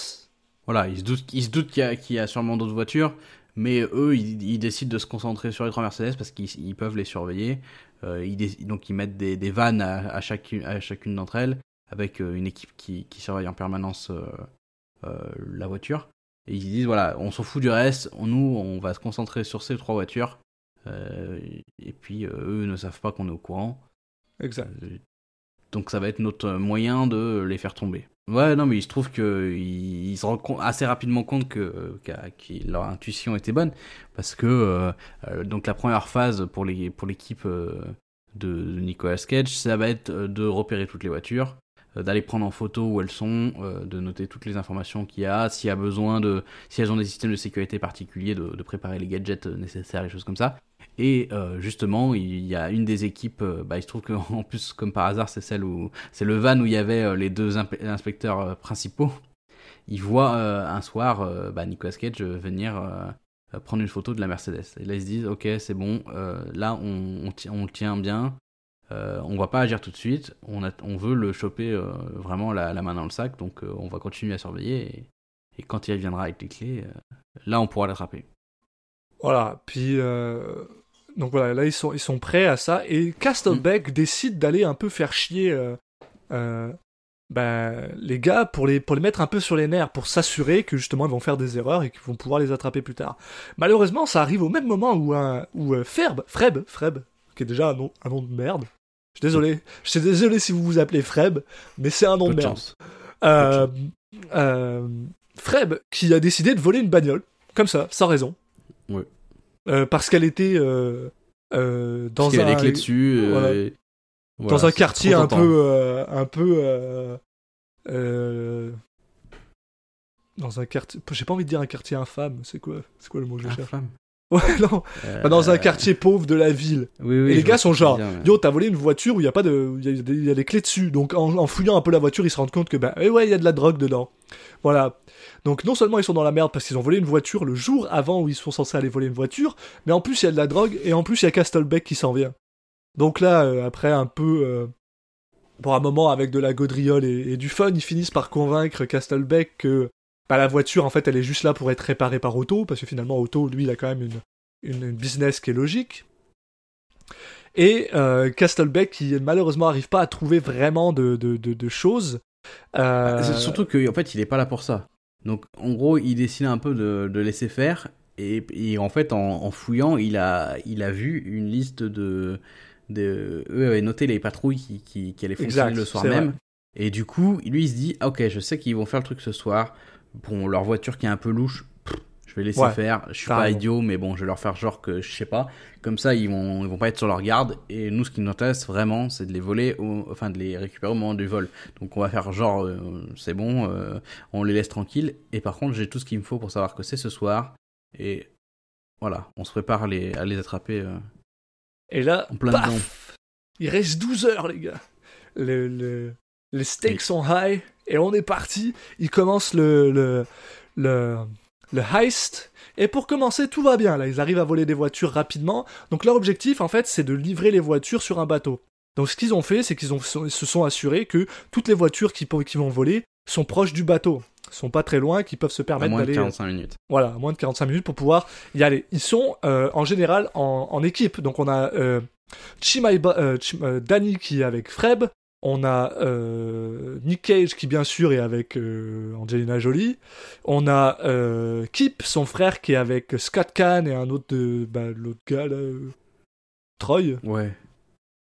Speaker 5: Voilà, ils se doutent, ils se doutent qu'il y, a- qu'il y a sûrement d'autres voitures, mais eux, ils, ils décident de se concentrer sur les trois Mercedes parce qu'ils ils peuvent les surveiller. Euh, ils donc ils mettent des, des vannes à, à chacune, à chacune d'entre elles, avec euh, une équipe qui, qui surveille en permanence euh, la voiture. Et ils disent, voilà, on s'en fout du reste, on- nous, on va se concentrer sur ces trois voitures. Et puis, eux ne savent pas qu'on est au courant.
Speaker 1: exact.
Speaker 5: Donc ça va être notre moyen de les faire tomber. Ouais, non, mais il se trouve il se rend compte- assez rapidement compte que, leur intuition était bonne, parce que euh, euh, donc la première phase pour l'équipe euh, de, Nicolas Cage, ça va être de repérer toutes les voitures, d'aller prendre en photo où elles sont, de noter toutes les informations qu'il y a, s'il y a besoin de, si elles ont des systèmes de sécurité particuliers, de, de préparer les gadgets nécessaires, les choses comme ça. Et euh, justement, il y a une des équipes, euh, bah, il se trouve qu'en plus, comme par hasard, c'est celle où c'est le van où il y avait euh, les deux inspecteurs principaux. Il voit un soir bah, Nicolas Cage venir prendre une photo de la Mercedes. Et là, ils se disent, ok, c'est bon, là, on, le tient bien. Euh, on va pas agir tout de suite. On, veut le choper vraiment la, main dans le sac, donc on va continuer à surveiller. Et, quand il reviendra avec les clés, là, on pourra l'attraper.
Speaker 1: Voilà, puis donc voilà, là ils sont ils sont prêts à ça et Castlebeck
Speaker 5: Mm.
Speaker 1: décide d'aller un peu faire chier euh, euh, ben, les gars pour les pour les mettre un peu sur les nerfs pour s'assurer que justement ils vont faire des erreurs et qu'ils vont pouvoir les attraper plus tard. Malheureusement, ça arrive au même moment où un où euh, Ferb, Freb, Freb, qui est déjà un nom un nom de merde. Je suis désolé, je suis désolé si vous vous appelez Freb, mais c'est un nom
Speaker 5: Peu
Speaker 1: de
Speaker 5: de
Speaker 1: merde. Euh, euh, Freb qui a décidé de voler une bagnole, comme ça, sans raison.
Speaker 5: Ouais.
Speaker 1: Euh, parce qu'elle était euh, euh, dans
Speaker 5: Parce
Speaker 1: un
Speaker 5: dessus. euh,
Speaker 1: voilà.
Speaker 5: et-
Speaker 1: dans un quartier un peu euh, un peu dans un quartier j'ai pas envie de dire un quartier infâme c'est quoi c'est quoi le mot que je cherche? ouais non
Speaker 5: Euh,
Speaker 1: Pas dans un quartier pauvre de la ville
Speaker 5: Oui, oui,
Speaker 1: et les gars sont genre, yo, t'as volé une voiture où il y a pas de, il y, a des- il y a des clés dessus. Donc en, en fouillant un peu la voiture, ils se rendent compte que bah, eh ouais, il y a de la drogue dedans. Voilà. Donc non seulement ils sont dans la merde parce qu'ils ont volé une voiture le jour avant où ils sont censés aller voler une voiture, mais en plus il y a de la drogue et en plus il y a Castlebeck qui s'en vient. Donc là, euh, après un peu, euh, pour un moment avec de la gaudriole et, et du fun, ils finissent par convaincre Castlebeck que bah, la voiture en fait elle est juste là pour être réparée par Otto parce que finalement Otto lui il a quand même une une, une business qui est logique. Et euh, Castlebeck qui malheureusement arrive pas à trouver vraiment de, de, de, de choses. Euh,
Speaker 5: Ah, c'est Surtout qu'en fait, il est pas là pour ça. Donc, en gros, il décide un peu de, de laisser faire. Et, et en fait, en, en fouillant, il a, il a vu une liste de. de eux avaient noté les patrouilles qui, qui, qui allaient fonctionner
Speaker 1: Exact,
Speaker 5: le soir même.
Speaker 1: vrai.
Speaker 5: Et du coup, lui, il se dit ah, Ok, je sais qu'ils vont faire le truc ce soir. Bon, leur voiture qui est un peu louche, pff, je vais laisser
Speaker 1: Ouais,
Speaker 5: faire. Je suis pas idiot, mais bon, je vais leur faire genre que je sais pas. Comme ça, ils vont, ils vont pas être sur leur garde. Et nous, ce qui nous intéresse vraiment, c'est de les voler, au- enfin de les récupérer au moment du vol. Donc, on va faire genre, euh, c'est bon, euh, on les laisse tranquilles. Et par contre, j'ai tout ce qu'il me faut pour savoir que c'est ce soir. Et voilà, on se prépare à les, à les attraper. euh.
Speaker 1: Et là,
Speaker 5: En plein
Speaker 1: paf. Il reste 12 heures, les gars. Le, le- les stakes sont high et on est parti. Ils commencent le, le, le, le heist. Et pour commencer, tout va bien. Là, ils arrivent à voler des voitures rapidement. Donc leur objectif, en fait, c'est de livrer les voitures sur un bateau. Donc ce qu'ils ont fait, c'est qu'ils ont- se sont assurés que toutes les voitures qui, qui vont voler sont proches du bateau. Sont pas très loin, qui peuvent se
Speaker 5: À
Speaker 1: permettre
Speaker 5: moins de
Speaker 1: d'aller
Speaker 5: 45 minutes.
Speaker 1: voilà, moins de 45 minutes pour pouvoir y aller. Ils sont euh, en général en, en équipe. Donc on a euh, Chimaiba- euh, Chim- euh, Danny qui est avec Freb. On a euh, Nick Cage qui bien sûr est avec euh, Angelina Jolie. On a euh, Kip, son frère qui est avec Scott Kahn et un autre de bah, l'autre gars là, euh, Troy,
Speaker 5: Ouais.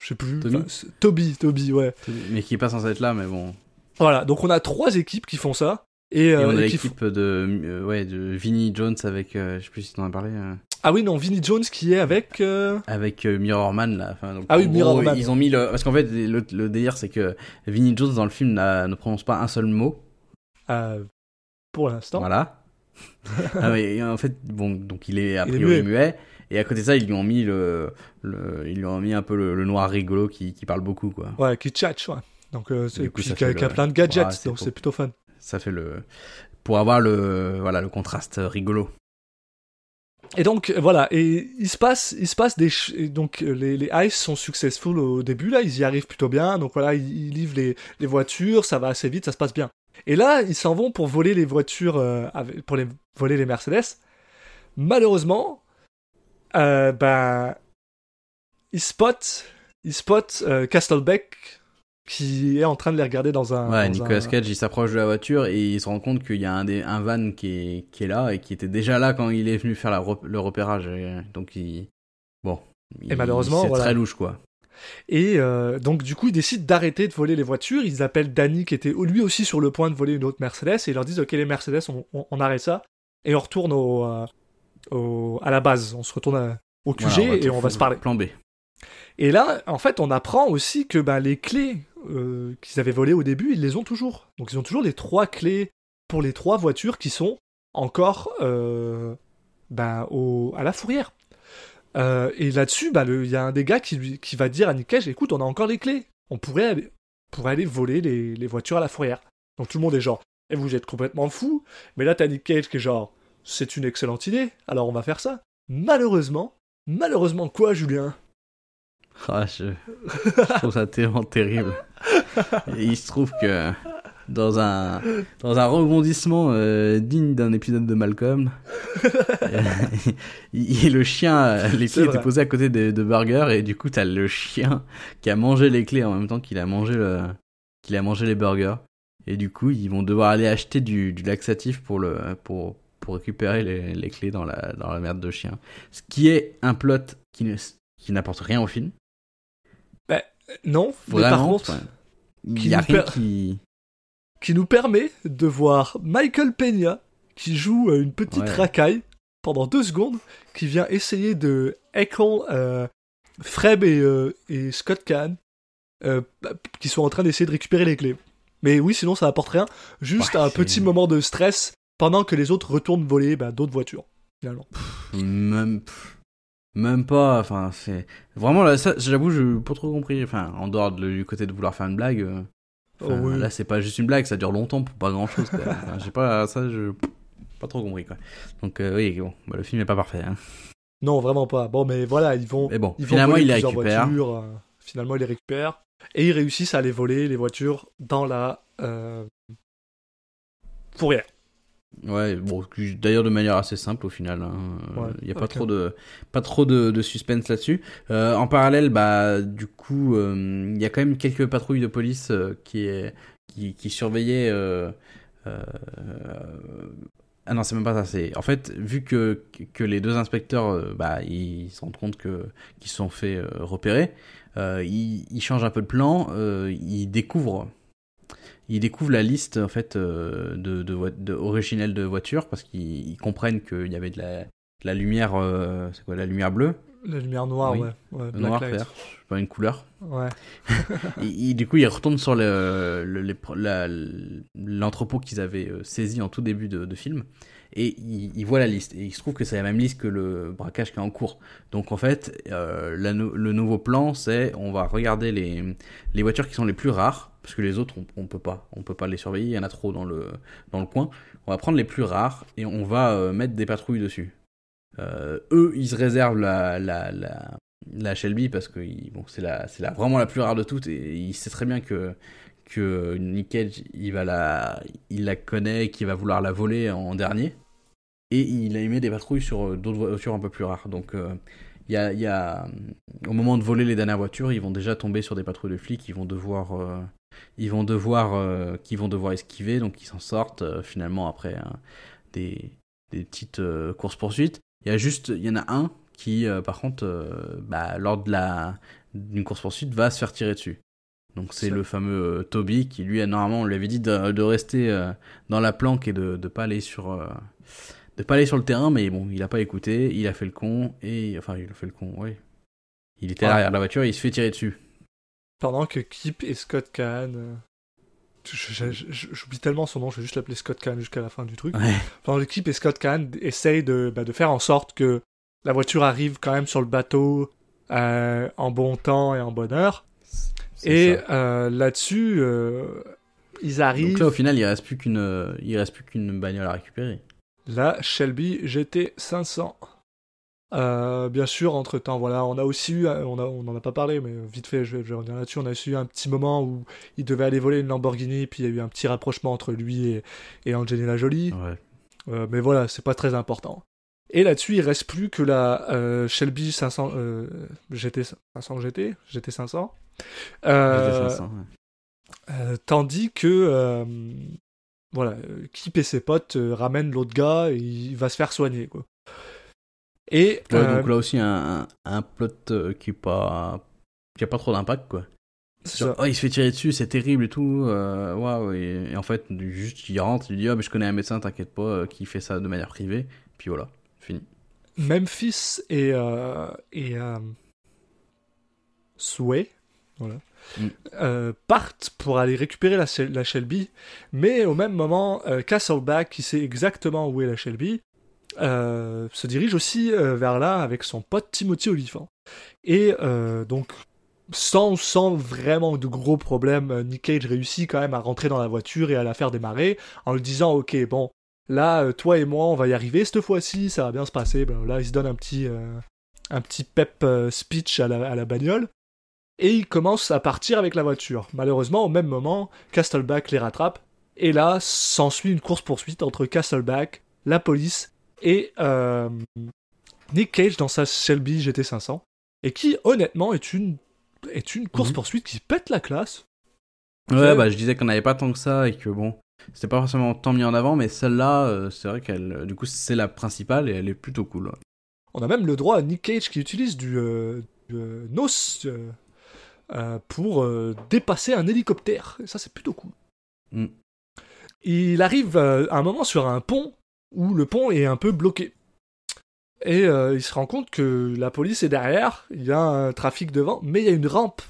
Speaker 1: je sais plus. Enfin, Toby, Toby, ouais.
Speaker 5: Mais qui est pas censé être là, mais bon.
Speaker 1: Voilà, donc on a trois équipes qui font ça. Et,
Speaker 5: Et on a l'équipe de, ouais, de Vinnie Jones avec, je sais plus si t'en as parlé,
Speaker 1: Ah oui, non, Vinnie Jones qui est avec. euh,
Speaker 5: avec euh, Mirrorman là. Enfin, donc,
Speaker 1: Ah oui,
Speaker 5: gros,
Speaker 1: Mirrorman.
Speaker 5: Ils ont mis le, parce qu'en fait le, le délire c'est que Vinnie Jones dans le film ne prononce pas un seul mot.
Speaker 1: euh, pour l'instant.
Speaker 5: Voilà. ah, mais en fait, bon, donc il est a
Speaker 1: est
Speaker 5: priori
Speaker 1: muet.
Speaker 5: muet. Et à côté de ça, ils lui ont mis le, le ils lui ont mis un peu le, le noir rigolo qui, qui parle beaucoup quoi.
Speaker 1: Ouais, qui tchatche, ouais. Donc, euh, c'est qui qui a
Speaker 5: le-
Speaker 1: plein de gadgets,
Speaker 5: Ouais,
Speaker 1: donc c'est plutôt fun.
Speaker 5: Ça fait le, pour avoir le, voilà, le contraste rigolo.
Speaker 1: Et donc, euh, voilà, et il se passe, il se passe des... donc, euh, les, les Ice sont successful au début, là, ils y arrivent plutôt bien, donc voilà, ils, livrent les, les voitures, ça va assez vite, ça se passe bien. Et là, ils s'en vont pour voler les voitures, euh, pour voler les Mercedes. Malheureusement, euh, ben, ils spotent, ils spotent Castlebeck, qui est en train de les regarder dans un...
Speaker 5: Ouais,
Speaker 1: dans
Speaker 5: Nicolas
Speaker 1: un-
Speaker 5: Cage, il s'approche de la voiture et il se rend compte qu'il y a un, des, un van qui est, qui est là et qui était déjà là quand il est venu faire la le repérage. Et donc, il. Bon. il-
Speaker 1: malheureusement,
Speaker 5: C'est
Speaker 1: voilà.
Speaker 5: très louche, quoi.
Speaker 1: Et euh, donc du coup, ils décident d'arrêter de voler les voitures. Ils appellent Danny, qui était lui aussi sur le point de voler une autre Mercedes, et ils leur disent, ok, les Mercedes, on, on- on arrête ça, et on retourne au, euh, au- à la base. On se retourne à- au QG
Speaker 5: Voilà,
Speaker 1: et on va se parler.
Speaker 5: Plan B.
Speaker 1: Et là, en fait, on apprend aussi que ben, les clés euh, qu'ils avaient volées au début, ils les ont toujours. Donc ils ont toujours les trois clés pour les trois voitures qui sont encore euh, ben, au, à la fourrière. Euh, et là-dessus, le- il y a un des gars qui, qui va dire à Nick Cage, écoute, on a encore les clés. On pourrait aller, pourrait aller voler les, les voitures à la fourrière. Donc tout le monde est genre, et vous êtes complètement fou. Mais là, t'as Nick Cage qui est genre, c'est une excellente idée, alors on va faire ça. Malheureusement, malheureusement quoi, Julien?
Speaker 5: Ah, je... je trouve ça tellement terrible. Et il se trouve que dans un, dans un rebondissement euh, digne d'un épisode de Malcolm, euh, il- il- le chien, euh, les clés étaient posées à côté de, de Burger et du coup t'as le chien qui a mangé les clés en même temps qu'il a mangé le, qu'il a mangé les burgers. Et du coup ils vont devoir aller acheter du, du laxatif pour le, pour, pour récupérer les, les clés dans la, dans la merde de chien. Ce qui est un plot qui ne, qui n'apporte rien au film.
Speaker 1: Non, mais
Speaker 5: Vraiment,
Speaker 1: par contre,
Speaker 5: il a
Speaker 1: nous
Speaker 5: rien
Speaker 1: per-
Speaker 5: qui.
Speaker 1: qui nous permet de voir Michael Peña, qui joue euh, une petite
Speaker 5: Ouais.
Speaker 1: racaille pendant deux secondes, qui vient essayer de heckle euh, Freb et, euh, et Scott Kahn, euh, qui sont en train d'essayer de récupérer les clés. Mais oui, sinon ça apporte rien, juste
Speaker 5: Ouais,
Speaker 1: un petit moment de stress pendant que les autres retournent voler bah, d'autres voitures, finalement.
Speaker 5: Même, pff, même pas. Enfin, c'est vraiment là. Ça, j'avoue, je pas trop compris. Enfin, en dehors de- du côté de vouloir faire une blague. euh,
Speaker 1: Oh oui.
Speaker 5: Là, c'est pas juste une blague. Ça dure longtemps pour pas grand chose. J'ai pas ça. Je pas trop compris quoi. Donc euh, oui, bon, bah, le film est pas parfait. hein.
Speaker 1: Non, vraiment pas. Bon, mais voilà, ils vont,
Speaker 5: Mais bon,
Speaker 1: ils
Speaker 5: finalement,
Speaker 1: voler
Speaker 5: il les
Speaker 1: plusieurs
Speaker 5: récupère.
Speaker 1: voitures, euh, finalement, ils les récupèrent. Et ils réussissent à aller voler les voitures dans la euh, fourrière.
Speaker 5: Ouais, bon, d'ailleurs de manière assez simple au final. Il
Speaker 1: Ouais,
Speaker 5: n'y a pas trop de, pas trop de, de suspense là-dessus. Euh, en parallèle, bah, du coup, euh, il y a quand même quelques patrouilles de police euh, qui, qui, qui surveillaient. euh, euh, ah non, c'est même pas ça. C'est en fait vu que, que les deux inspecteurs, euh, bah, ils se rendent compte que qu'ils sont fait euh, repérer. euh, ils, ils changent un peu de plan. euh, ils découvrent ils découvrent la liste en fait euh, de, de, de originelle de voitures parce qu'ils ils comprennent qu'il y avait de la, de la lumière euh, c'est quoi la lumière bleue?
Speaker 1: La lumière noire,
Speaker 5: Oui.
Speaker 1: ouais. ouais Black
Speaker 5: noir
Speaker 1: light.
Speaker 5: vert je sais pas une couleur
Speaker 1: Ouais.
Speaker 5: et, et du coup ils retournent sur le, le- l'entrepôt qu'ils avaient euh, saisi en tout début de, de film et ils, voient la liste et il se trouve que c'est la même liste que le braquage qui est en cours donc en fait euh, la le nouveau plan c'est on va regarder les, les voitures qui sont les plus rares parce que les autres on, on peut pas. On peut pas les surveiller. Il y en a trop dans le dans le coin. On va prendre les plus rares et on va euh, mettre des patrouilles dessus. Euh, eux ils se réservent la, la, la, Shelby parce que bon, c'est la, c'est la, vraiment la plus rare de toutes et il sait très bien que que Nick Cage il va la il la connaît qu'il va vouloir la voler en dernier. Et il a mis des patrouilles sur euh, d'autres voitures un peu plus rares. Donc euh, y y a au moment de voler les dernières voitures ils vont déjà tomber sur des patrouilles de flics. Ils vont devoir ils vont devoir euh, qu'ils vont devoir esquiver donc ils s'en sortent euh, finalement après hein, des des petites courses poursuites il y a juste il y en a un qui euh, par contre euh, bah, lors de la d'une course poursuite va se faire tirer dessus. Donc c'est le fameux euh, Toby qui lui a normalement on lui avait dit de, de rester euh, dans la planque et de de pas aller sur euh, de pas aller sur le terrain mais bon il a pas écouté il a fait le con et enfin il a fait le con oui il était à
Speaker 1: Ouais.
Speaker 5: l'arrière de la voiture et il se fait tirer dessus
Speaker 1: Pendant que Kip et Scott Kahn. euh, J'oublie tellement son nom, je vais juste l'appeler Scott Kahn jusqu'à la fin du truc.
Speaker 5: ouais
Speaker 1: Pendant que Kip et Scott Kahn essayent de, bah, de faire en sorte que la voiture arrive quand même sur le bateau euh, en bon temps et en bonne heure. Et euh, là-dessus, euh, ils arrivent.
Speaker 5: donc là au final il reste plus qu'une il reste plus qu'une bagnole à récupérer
Speaker 1: La Shelby GT 500. Euh, bien sûr, entre temps, voilà, on a aussi eu, on, a, on en a pas parlé, mais vite fait, je vais, je vais revenir là-dessus. On a aussi eu un petit moment où il devait aller voler une Lamborghini, puis il y a eu un petit rapprochement entre lui et, et Angelina Jolie.
Speaker 5: ouais
Speaker 1: Euh, mais voilà, c'est pas très important. Et là-dessus, il reste plus que la euh, Shelby 500 euh, GT 500 GT, GT 500. Euh,
Speaker 5: C'était 500, ouais.
Speaker 1: euh, tandis que euh, voilà, euh, Kip et ses potes euh, ramènent l'autre gars et il va se faire soigner quoi. Et
Speaker 5: Ouais,
Speaker 1: euh,
Speaker 5: donc là aussi un, plot euh, qui est pas qui a pas trop d'impact quoi. Genre, oh, il se fait tirer dessus, c'est terrible et tout. Euh, waouh, et, et en fait, juste il rentre, il dit ah mais je connais un médecin, t'inquiète pas, qui fait ça de manière privée. Puis voilà, fini.
Speaker 1: Memphis et euh, et euh, Sway voilà,
Speaker 5: Mm.
Speaker 1: euh, partent pour aller récupérer la, la Shelby, mais au même moment, Castleback, qui sait exactement où est la Shelby, euh, se dirige aussi euh, vers là avec son pote Timothy Olyphant. Et euh, donc, sans, sans vraiment de gros problèmes, Nick Cage réussit quand même à rentrer dans la voiture et à la faire démarrer en lui disant Ok, bon, là, toi et moi, on va y arriver cette fois-ci, ça va bien se passer. Ben, là, il se donne un petit, un petit pep speech à la, à la bagnole. Et il commence à partir avec la voiture. Malheureusement, au même moment, Castleback les rattrape. Et là, s'ensuit une course-poursuite entre Castleback, la police et euh, Nick Cage dans sa Shelby GT500. Et qui, honnêtement, est une, est une course-poursuite qui pète la classe.
Speaker 5: Ouais, bah je disais qu'on n'avait pas tant que ça et que bon, c'était pas forcément tant mis en avant, mais celle-là, euh, c'est vrai qu'elle, euh, du coup, c'est la principale et elle est plutôt cool. ouais.
Speaker 1: On a même le droit à Nick Cage qui utilise du, euh, du, NOS euh, pour dépasser un hélicoptère. Et ça, c'est plutôt cool.
Speaker 5: Mm.
Speaker 1: Il arrive à un moment sur un pont où le pont est un peu bloqué. Et euh, il se rend compte que la police est derrière, il y a un trafic devant, mais il y a une rampe.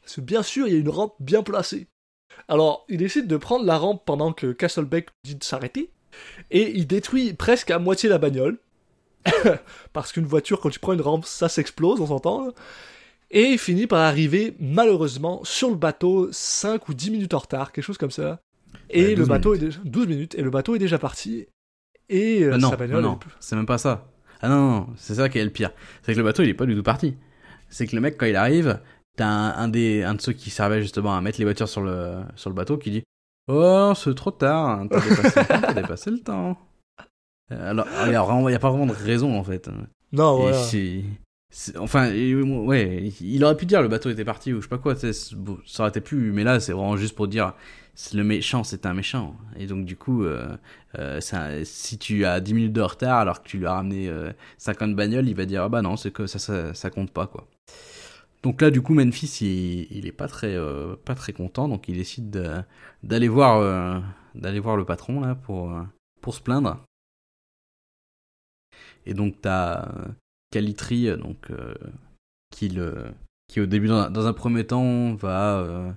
Speaker 1: Parce que bien sûr, il y a une rampe bien placée. Alors, il décide de prendre la rampe pendant que Castlebeck dit de s'arrêter, et il détruit presque à moitié la bagnole. Parce qu'une voiture, quand tu prends une rampe, ça s'explose, on s'entend. là. Et il finit par arriver, malheureusement, sur le bateau 5 ou 10 minutes en retard, quelque chose comme ça. Et
Speaker 5: Ouais,
Speaker 1: le
Speaker 5: 12
Speaker 1: bateau est déjà... 12 minutes, et le bateau est déjà parti. Et euh,
Speaker 5: Ah non,
Speaker 1: sa bagnole
Speaker 5: non,
Speaker 1: est
Speaker 5: non,
Speaker 1: plus-
Speaker 5: c'est même pas ça. Ah non, non, c'est ça qui est le pire. C'est que le bateau, il est pas du tout parti. C'est que le mec, quand il arrive, t'as un, un des, un de ceux qui servait justement à mettre les voitures sur le, sur le bateau qui dit Oh, c'est trop tard, hein, t'as dépassé, le temps, t'as dépassé le temps. Euh, Alors, il y a pas vraiment de raison en fait.
Speaker 1: Non, voilà.
Speaker 5: Enfin, et, ouais, il aurait pu dire le bateau était parti ou je sais pas quoi, ça aurait été plus, mais là c'est vraiment juste pour dire le méchant c'est un méchant. Et donc du coup, euh, euh, si tu as 10 minutes de retard alors que tu lui as ramené euh, 50 bagnoles, il va dire ah bah non, c'est que ça, ça, compte pas quoi. Donc là du coup Memphis il, il est pas très, euh, pas très content, donc il décide de- d'aller voir, euh, voir le patron là pour, euh, pour se plaindre. Et donc t'as euh, Calitri, euh, donc euh, qui le, qui au début dans, un- premier temps va euh,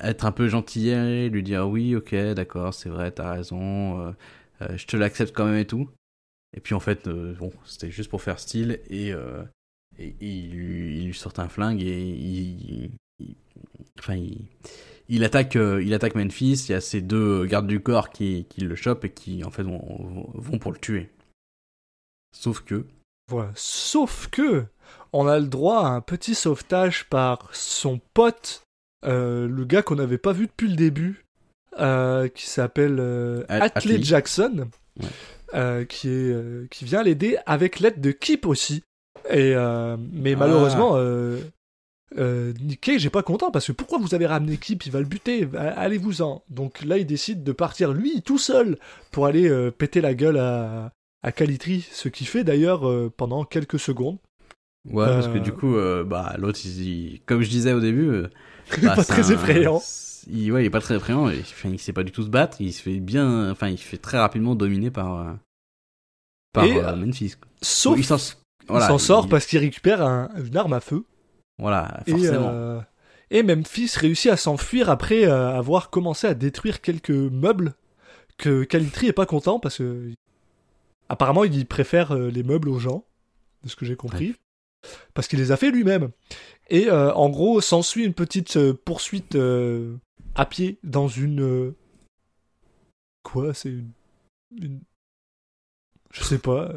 Speaker 5: être un peu gentillet, lui dire oui, ok, d'accord, c'est vrai, t'as raison, je te l'accepte quand même et tout. Et puis en fait, bon, c'était juste pour faire style et, il, lui, sort un flingue et il, enfin il, il attaque, il attaque Memphis. Il y a ces deux gardes du corps qui, qui le chopent et qui en fait vont- vont pour le tuer. Sauf que
Speaker 1: Voilà. Sauf que on a le droit à un petit sauvetage par son pote, euh, le gars qu'on n'avait pas vu depuis le début, euh, qui s'appelle euh,
Speaker 5: At-
Speaker 1: Atlee. Jackson,
Speaker 5: Ouais.
Speaker 1: euh, qui, est, qui vient l'aider avec l'aide de Kip aussi. Et, mais
Speaker 5: Ah.
Speaker 1: malheureusement, euh, Nick Cage est pas content parce que pourquoi vous avez ramené Kip? Il va le buter, allez-vous-en. Donc là, il décide de partir lui tout seul pour aller euh, péter la gueule à, à Calitri, ce qu'il fait d'ailleurs euh, pendant quelques secondes.
Speaker 5: Ouais, parce que
Speaker 1: Euh,
Speaker 5: du coup, euh, bah, l'autre, comme je disais au début, bah,
Speaker 1: pas très
Speaker 5: un-
Speaker 1: effrayant.
Speaker 5: Il, ouais, il est pas très effrayant. Il, enfin, il sait pas du tout se battre. Il se fait bien, enfin, il se fait très rapidement dominer par, par
Speaker 1: Et,
Speaker 5: Memphis. quoi.
Speaker 1: Sauf
Speaker 5: il s'en,
Speaker 1: il
Speaker 5: voilà,
Speaker 1: s'en sort
Speaker 5: il-
Speaker 1: parce qu'il récupère un- une arme à feu.
Speaker 5: Voilà,
Speaker 1: Et,
Speaker 5: forcément.
Speaker 1: et Memphis réussit à s'enfuir après avoir commencé à détruire quelques meubles que Calitri est pas content parce que apparemment il préfère euh, les meubles aux gens, de ce que j'ai compris, parce qu'il les a fait lui-même. Et euh, en gros, s'ensuit une petite euh, poursuite euh, à pied dans une quoi C'est une... une- je sais pas.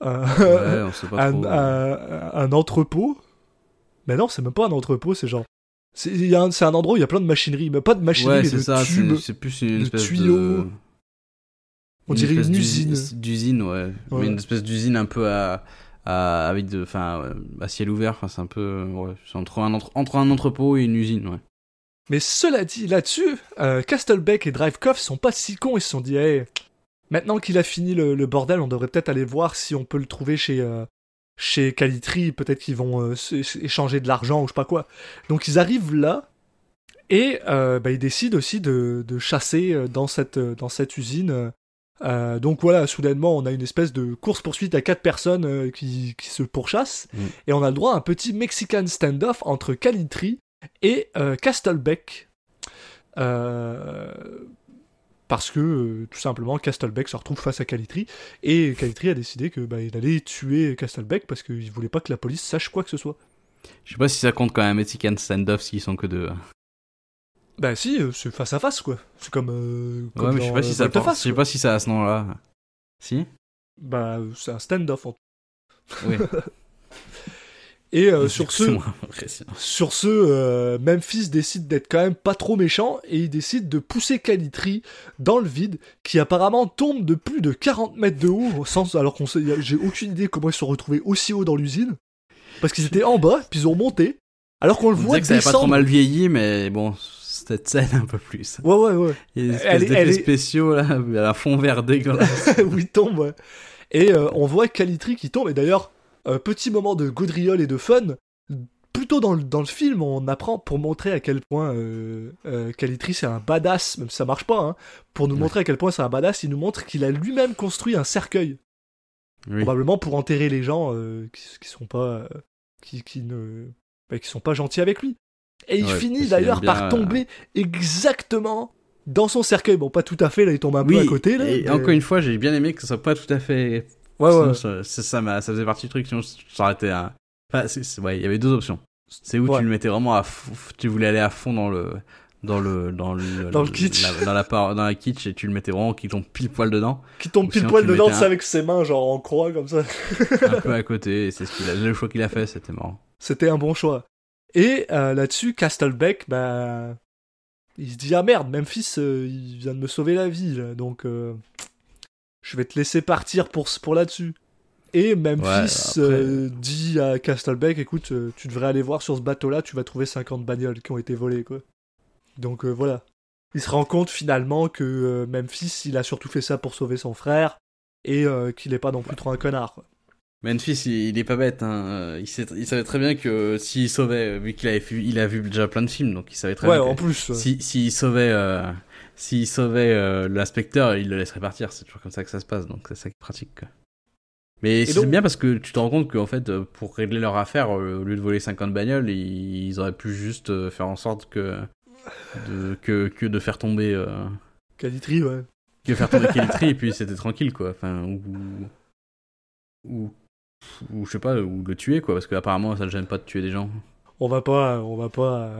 Speaker 1: un-
Speaker 5: Ouais, on sait pas
Speaker 1: un,
Speaker 5: trop.
Speaker 1: un- un entrepôt. Mais non, c'est même pas un entrepôt, c'est genre. C'est un, endroit où il y a plein de machinerie, mais pas de machinerie,
Speaker 5: ouais,
Speaker 1: mais
Speaker 5: c'est
Speaker 1: de
Speaker 5: ça.
Speaker 1: Tubes.
Speaker 5: c'est plus une
Speaker 1: de
Speaker 5: espèce
Speaker 1: tuyaux.
Speaker 5: de.
Speaker 1: On dirait une usine.
Speaker 5: d'usi- D'usine, ouais.
Speaker 1: Ouais.
Speaker 5: Mais une espèce d'usine un peu à, à avec de, enfin, à ciel ouvert. Enfin, c'est un peu, ouais, c'est entre un entre, entre un entrepôt et une usine, ouais.
Speaker 1: Mais cela dit, là-dessus, euh, Castlebeck et Drivecoff sont pas si cons, ils se sont dit, hey, maintenant qu'il a fini le, le bordel, on devrait peut-être aller voir si on peut le trouver chez, euh, chez Calitri, peut-être qu'ils vont euh, échanger de l'argent ou je sais pas quoi. Donc ils arrivent là, et euh, bah, ils décident aussi de, de chasser euh, dans cette, dans cette usine. Euh, donc voilà, soudainement, on a une espèce de course-poursuite à quatre personnes euh, qui, qui se pourchassent,
Speaker 5: Mm.
Speaker 1: et on a le droit à un petit Mexican standoff entre Calitri et euh, Castlebeck. Euh, parce que tout simplement Castlebeck se retrouve face à Calitri et Calitri a décidé que bah, il allait tuer Castlebeck parce qu'il voulait pas que la police sache quoi que ce soit.
Speaker 5: Je sais pas si ça compte quand même Mexican standoff s'ils sont que deux.
Speaker 1: Bah si, euh, c'est face à face quoi. C'est comme. euh, comme
Speaker 5: Ouais, mais je sais pas si
Speaker 1: euh,
Speaker 5: ça je sais
Speaker 1: quoi.
Speaker 5: pas si ça a ce nom-là. Si
Speaker 1: Bah euh, c'est un stand-off. en-
Speaker 5: Oui.
Speaker 1: Et euh, sur ce, sur ce, euh, Memphis décide d'être quand même pas trop méchant et il décide de pousser Calitri dans le vide, qui apparemment tombe de plus de 40 mètres de haut, au sens, alors qu'on j'ai aucune idée comment ils se sont retrouvés aussi haut dans l'usine, parce qu'ils étaient en bas, puis ils ont monté, alors qu'on le
Speaker 5: On
Speaker 1: voit
Speaker 5: disait que ça avait pas trop mal vieilli, mais bon, cette scène un peu plus.
Speaker 1: Ouais, ouais, ouais.
Speaker 5: Il y a des espèces d'effets
Speaker 1: est-
Speaker 5: spéciaux là, à fond vert dégueulasse.
Speaker 1: où il tombe, ouais. Et euh, on voit Calitri qui tombe, et d'ailleurs, un petit moment de gaudriole et de fun. Plutôt dans le, dans le film, on apprend pour montrer à quel point euh, euh, Calitri c'est un badass, même si ça marche pas, hein, pour nous
Speaker 5: Ouais.
Speaker 1: montrer à quel point c'est un badass, il nous montre qu'il a lui-même construit un cercueil,
Speaker 5: Oui.
Speaker 1: probablement pour enterrer les gens euh, qui, qui sont pas euh, qui, qui ne bah, qui sont pas gentils avec lui. Et il
Speaker 5: Ouais,
Speaker 1: finit d'ailleurs par
Speaker 5: euh,
Speaker 1: tomber exactement dans son cercueil. Bon, pas tout à fait, là il tombe un peu à côté. Là,
Speaker 5: et
Speaker 1: mais-
Speaker 5: encore une fois, j'ai bien aimé que ce soit pas tout à fait.
Speaker 1: Ouais,
Speaker 5: Sinon,
Speaker 1: ouais.
Speaker 5: ça, ça, ça m'a- ça faisait partie du truc, sinon été un. Enfin, c'est- c'est- ouais, il y avait deux options. C'est où
Speaker 1: Ouais.
Speaker 5: tu le mettais vraiment à fond, tu voulais aller à fond dans le. Dans le, dans le,
Speaker 1: Dans le kitsch.
Speaker 5: la- dans, la, dans la kitsch et tu le mettais vraiment qui tombe pile poil dedans,
Speaker 1: qui tombe pile
Speaker 5: sinon,
Speaker 1: poil
Speaker 5: le
Speaker 1: dedans, sais,
Speaker 5: un-
Speaker 1: avec ses mains, genre en croix comme ça.
Speaker 5: un peu à côté, et c'est ce qu'il a, le choix qu'il a fait, c'était marrant.
Speaker 1: C'était un bon choix. Et euh, là-dessus, Castlebeck, bah, il se dit ah merde, Memphis, euh, il vient de me sauver la vie, là, donc euh, je vais te laisser partir pour pour là-dessus. Et Memphis
Speaker 5: Ouais, après-
Speaker 1: dit à Castlebeck, écoute, tu devrais aller voir sur ce bateau-là, tu vas trouver 50 bagnoles qui ont été volées, quoi. Donc voilà. Il se rend compte finalement que Memphis, il a surtout fait ça pour sauver son frère et qu'il est pas non plus trop un connard. quoi.
Speaker 5: Memphis, il, est pas bête. Hein. euh, Il, sait- il savait très bien que s'il sauvait, vu qu'il avait vu, il a vu déjà plein de films, donc il savait très
Speaker 1: Ouais,
Speaker 5: bien.
Speaker 1: en
Speaker 5: que
Speaker 1: plus. ouais.
Speaker 5: si s'il sauvait, euh, s'il sauvait euh, l'inspecteur, il le laisserait partir. C'est toujours comme ça que ça se passe, donc c'est ça qui est pratique. Quoi. Mais c'est
Speaker 1: donc-
Speaker 5: bien parce que tu te rends compte qu'en fait, euh, pour régler leur affaire, euh, au lieu de voler 50 bagnoles, ils, ils auraient pu juste euh, faire en sorte que de, que, que de faire tomber. euh,
Speaker 1: Calitri, ouais.
Speaker 5: que faire tomber Kelly et puis c'était tranquille quoi enfin ou ou ou je sais pas ou le tuer quoi parce que apparemment ça le gêne pas de tuer des gens
Speaker 1: on va pas, on va pas,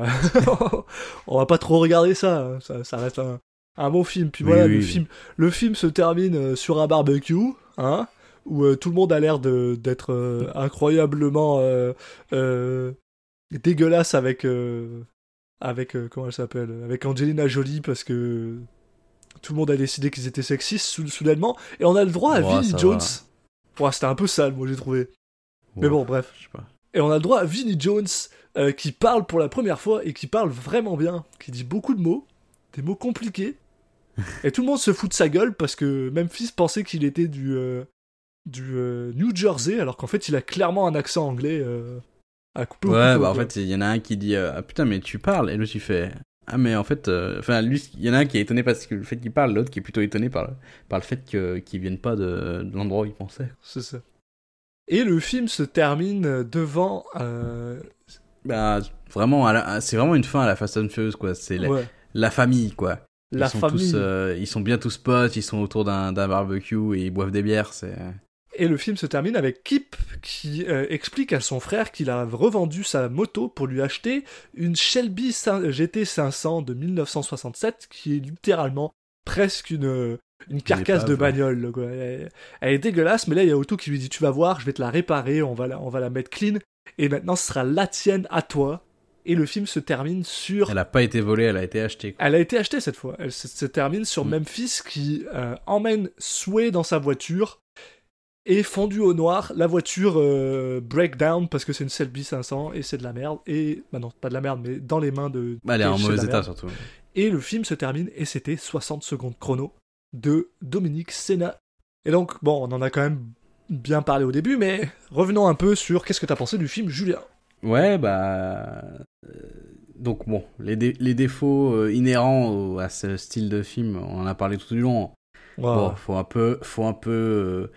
Speaker 1: on va pas trop regarder ça. hein. Ça, ça reste un, un bon film. Puis
Speaker 5: Oui,
Speaker 1: voilà,
Speaker 5: oui,
Speaker 1: le
Speaker 5: oui.
Speaker 1: film, le film se termine euh, sur un barbecue, hein, où euh, tout le monde a l'air de d'être euh, incroyablement euh, dégueulasse avec avec comment elle s'appelle, avec Angelina Jolie parce que tout le monde a décidé qu'ils étaient sexistes sou- soudainement et on a le droit à
Speaker 5: Ouais,
Speaker 1: Vinnie Jones.
Speaker 5: va.
Speaker 1: Ouais, c'était un peu sale, moi j'ai trouvé. Mais bon, bref.
Speaker 5: je sais pas
Speaker 1: Et on a le droit à Vinnie Jones euh, qui parle pour la première fois et qui parle vraiment bien, qui dit beaucoup de mots, des mots compliqués. et tout le monde se fout de sa gueule parce que Memphis pensait qu'il était du, euh, du euh, New Jersey alors qu'en fait il a clairement un accent anglais à couper au
Speaker 5: ouais
Speaker 1: couteau,
Speaker 5: bah en fait il y en a un qui dit ah putain mais tu parles et l'autre il fait ah mais en fait euh, enfin lui il y en a un qui est étonné parce que le fait qu'il parle l'autre qui est plutôt étonné par le, par le fait que qu'ils viennent pas de, de l'endroit où il pensait
Speaker 1: C'est ça. Et le film se termine devant. euh,
Speaker 5: bah vraiment la- c'est vraiment une fin à la Fast and Furious quoi c'est la,
Speaker 1: ouais,
Speaker 5: la famille quoi
Speaker 1: la
Speaker 5: ils sont
Speaker 1: famille.
Speaker 5: tous, euh, ils sont bien tous potes, ils sont autour d'un d'un barbecue et ils boivent des bières. C'est
Speaker 1: Et le film se termine avec Kip qui euh, explique à son frère qu'il a revendu sa moto pour lui acheter une Shelby GT 500 de 1967 qui est littéralement presque une, euh, une carcasse de bagnole. quoi. Elle, elle est dégueulasse, mais là il y a Otto qui lui dit Tu vas voir, je vais te la réparer, on va la, on va la mettre clean, et maintenant ce sera la tienne à toi. Et le film se termine sur
Speaker 5: elle a pas été volée, elle a été achetée. quoi.
Speaker 1: elle a été achetée cette fois. Elle se, se termine sur
Speaker 5: Mm.
Speaker 1: Memphis qui euh, emmène Sway dans sa voiture et fondu au noir. La voiture euh, break down parce que c'est une Selby 500 et c'est de la merde. Et bah non, pas de la merde, mais dans les mains de.
Speaker 5: Bah, elle est en mauvais état
Speaker 1: merde.
Speaker 5: surtout.
Speaker 1: Et le film se termine et c'était 60 secondes chrono de Dominique Senna. Et donc bon, on en a quand même bien parlé au début, mais revenons un peu sur qu'est-ce que t'as pensé du film, Julien.
Speaker 5: Ouais, bah. euh, Donc bon, les, dé- les défauts euh, inhérents au- à ce style de film, on en a parlé tout du long. Bon, faut un peu, faut un peu euh,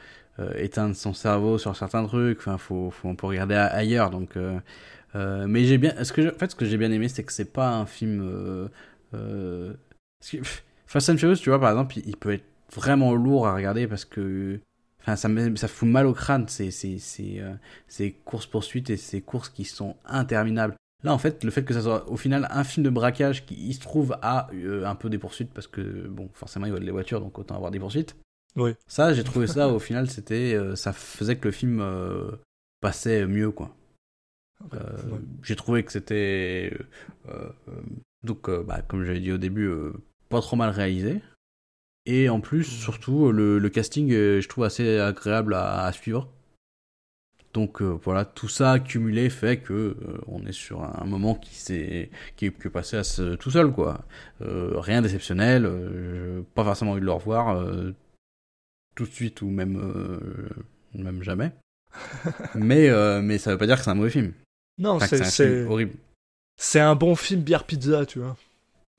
Speaker 5: éteindre son cerveau sur certains trucs. Enfin, faut, faut un peu regarder a- ailleurs. Donc, euh, euh, mais j'ai bien, ce que, en fait, ce que j'ai bien aimé, c'est que c'est pas un film. Euh, euh, que, Fast and Furious, tu vois, par exemple, il, peut être vraiment lourd à regarder parce que. Enfin, ça, ça fout mal au crâne, ces, ces, ces, euh, ces courses-poursuites et ces courses qui sont interminables. Là, en fait, le fait que ça soit au final un film de braquage qui, il se trouve, a euh, un peu des poursuites parce que, bon, forcément, il volent les voitures, donc autant avoir des poursuites.
Speaker 1: Oui.
Speaker 5: Ça, j'ai trouvé ça, au final, c'était. euh, ça faisait que le film euh, passait mieux, quoi. Euh,
Speaker 1: Ouais.
Speaker 5: J'ai trouvé que c'était. euh, euh, donc, euh, bah, comme j'avais dit au début, euh, pas trop mal réalisé. Et en plus, surtout, le, le casting, euh, je trouve assez agréable à, à suivre. Donc euh, voilà, tout ça accumulé fait que euh, on est sur un moment qui s'est qui est passé à ce- tout seul quoi. Euh, rien d'exceptionnel, euh, pas forcément envie de le revoir euh, tout de suite ou même euh, même jamais. mais euh, mais ça veut pas dire que c'est un mauvais film.
Speaker 1: Non,
Speaker 5: Enfin,
Speaker 1: c'est
Speaker 5: c'est horrible.
Speaker 1: c'est un bon film bière pizza, tu vois.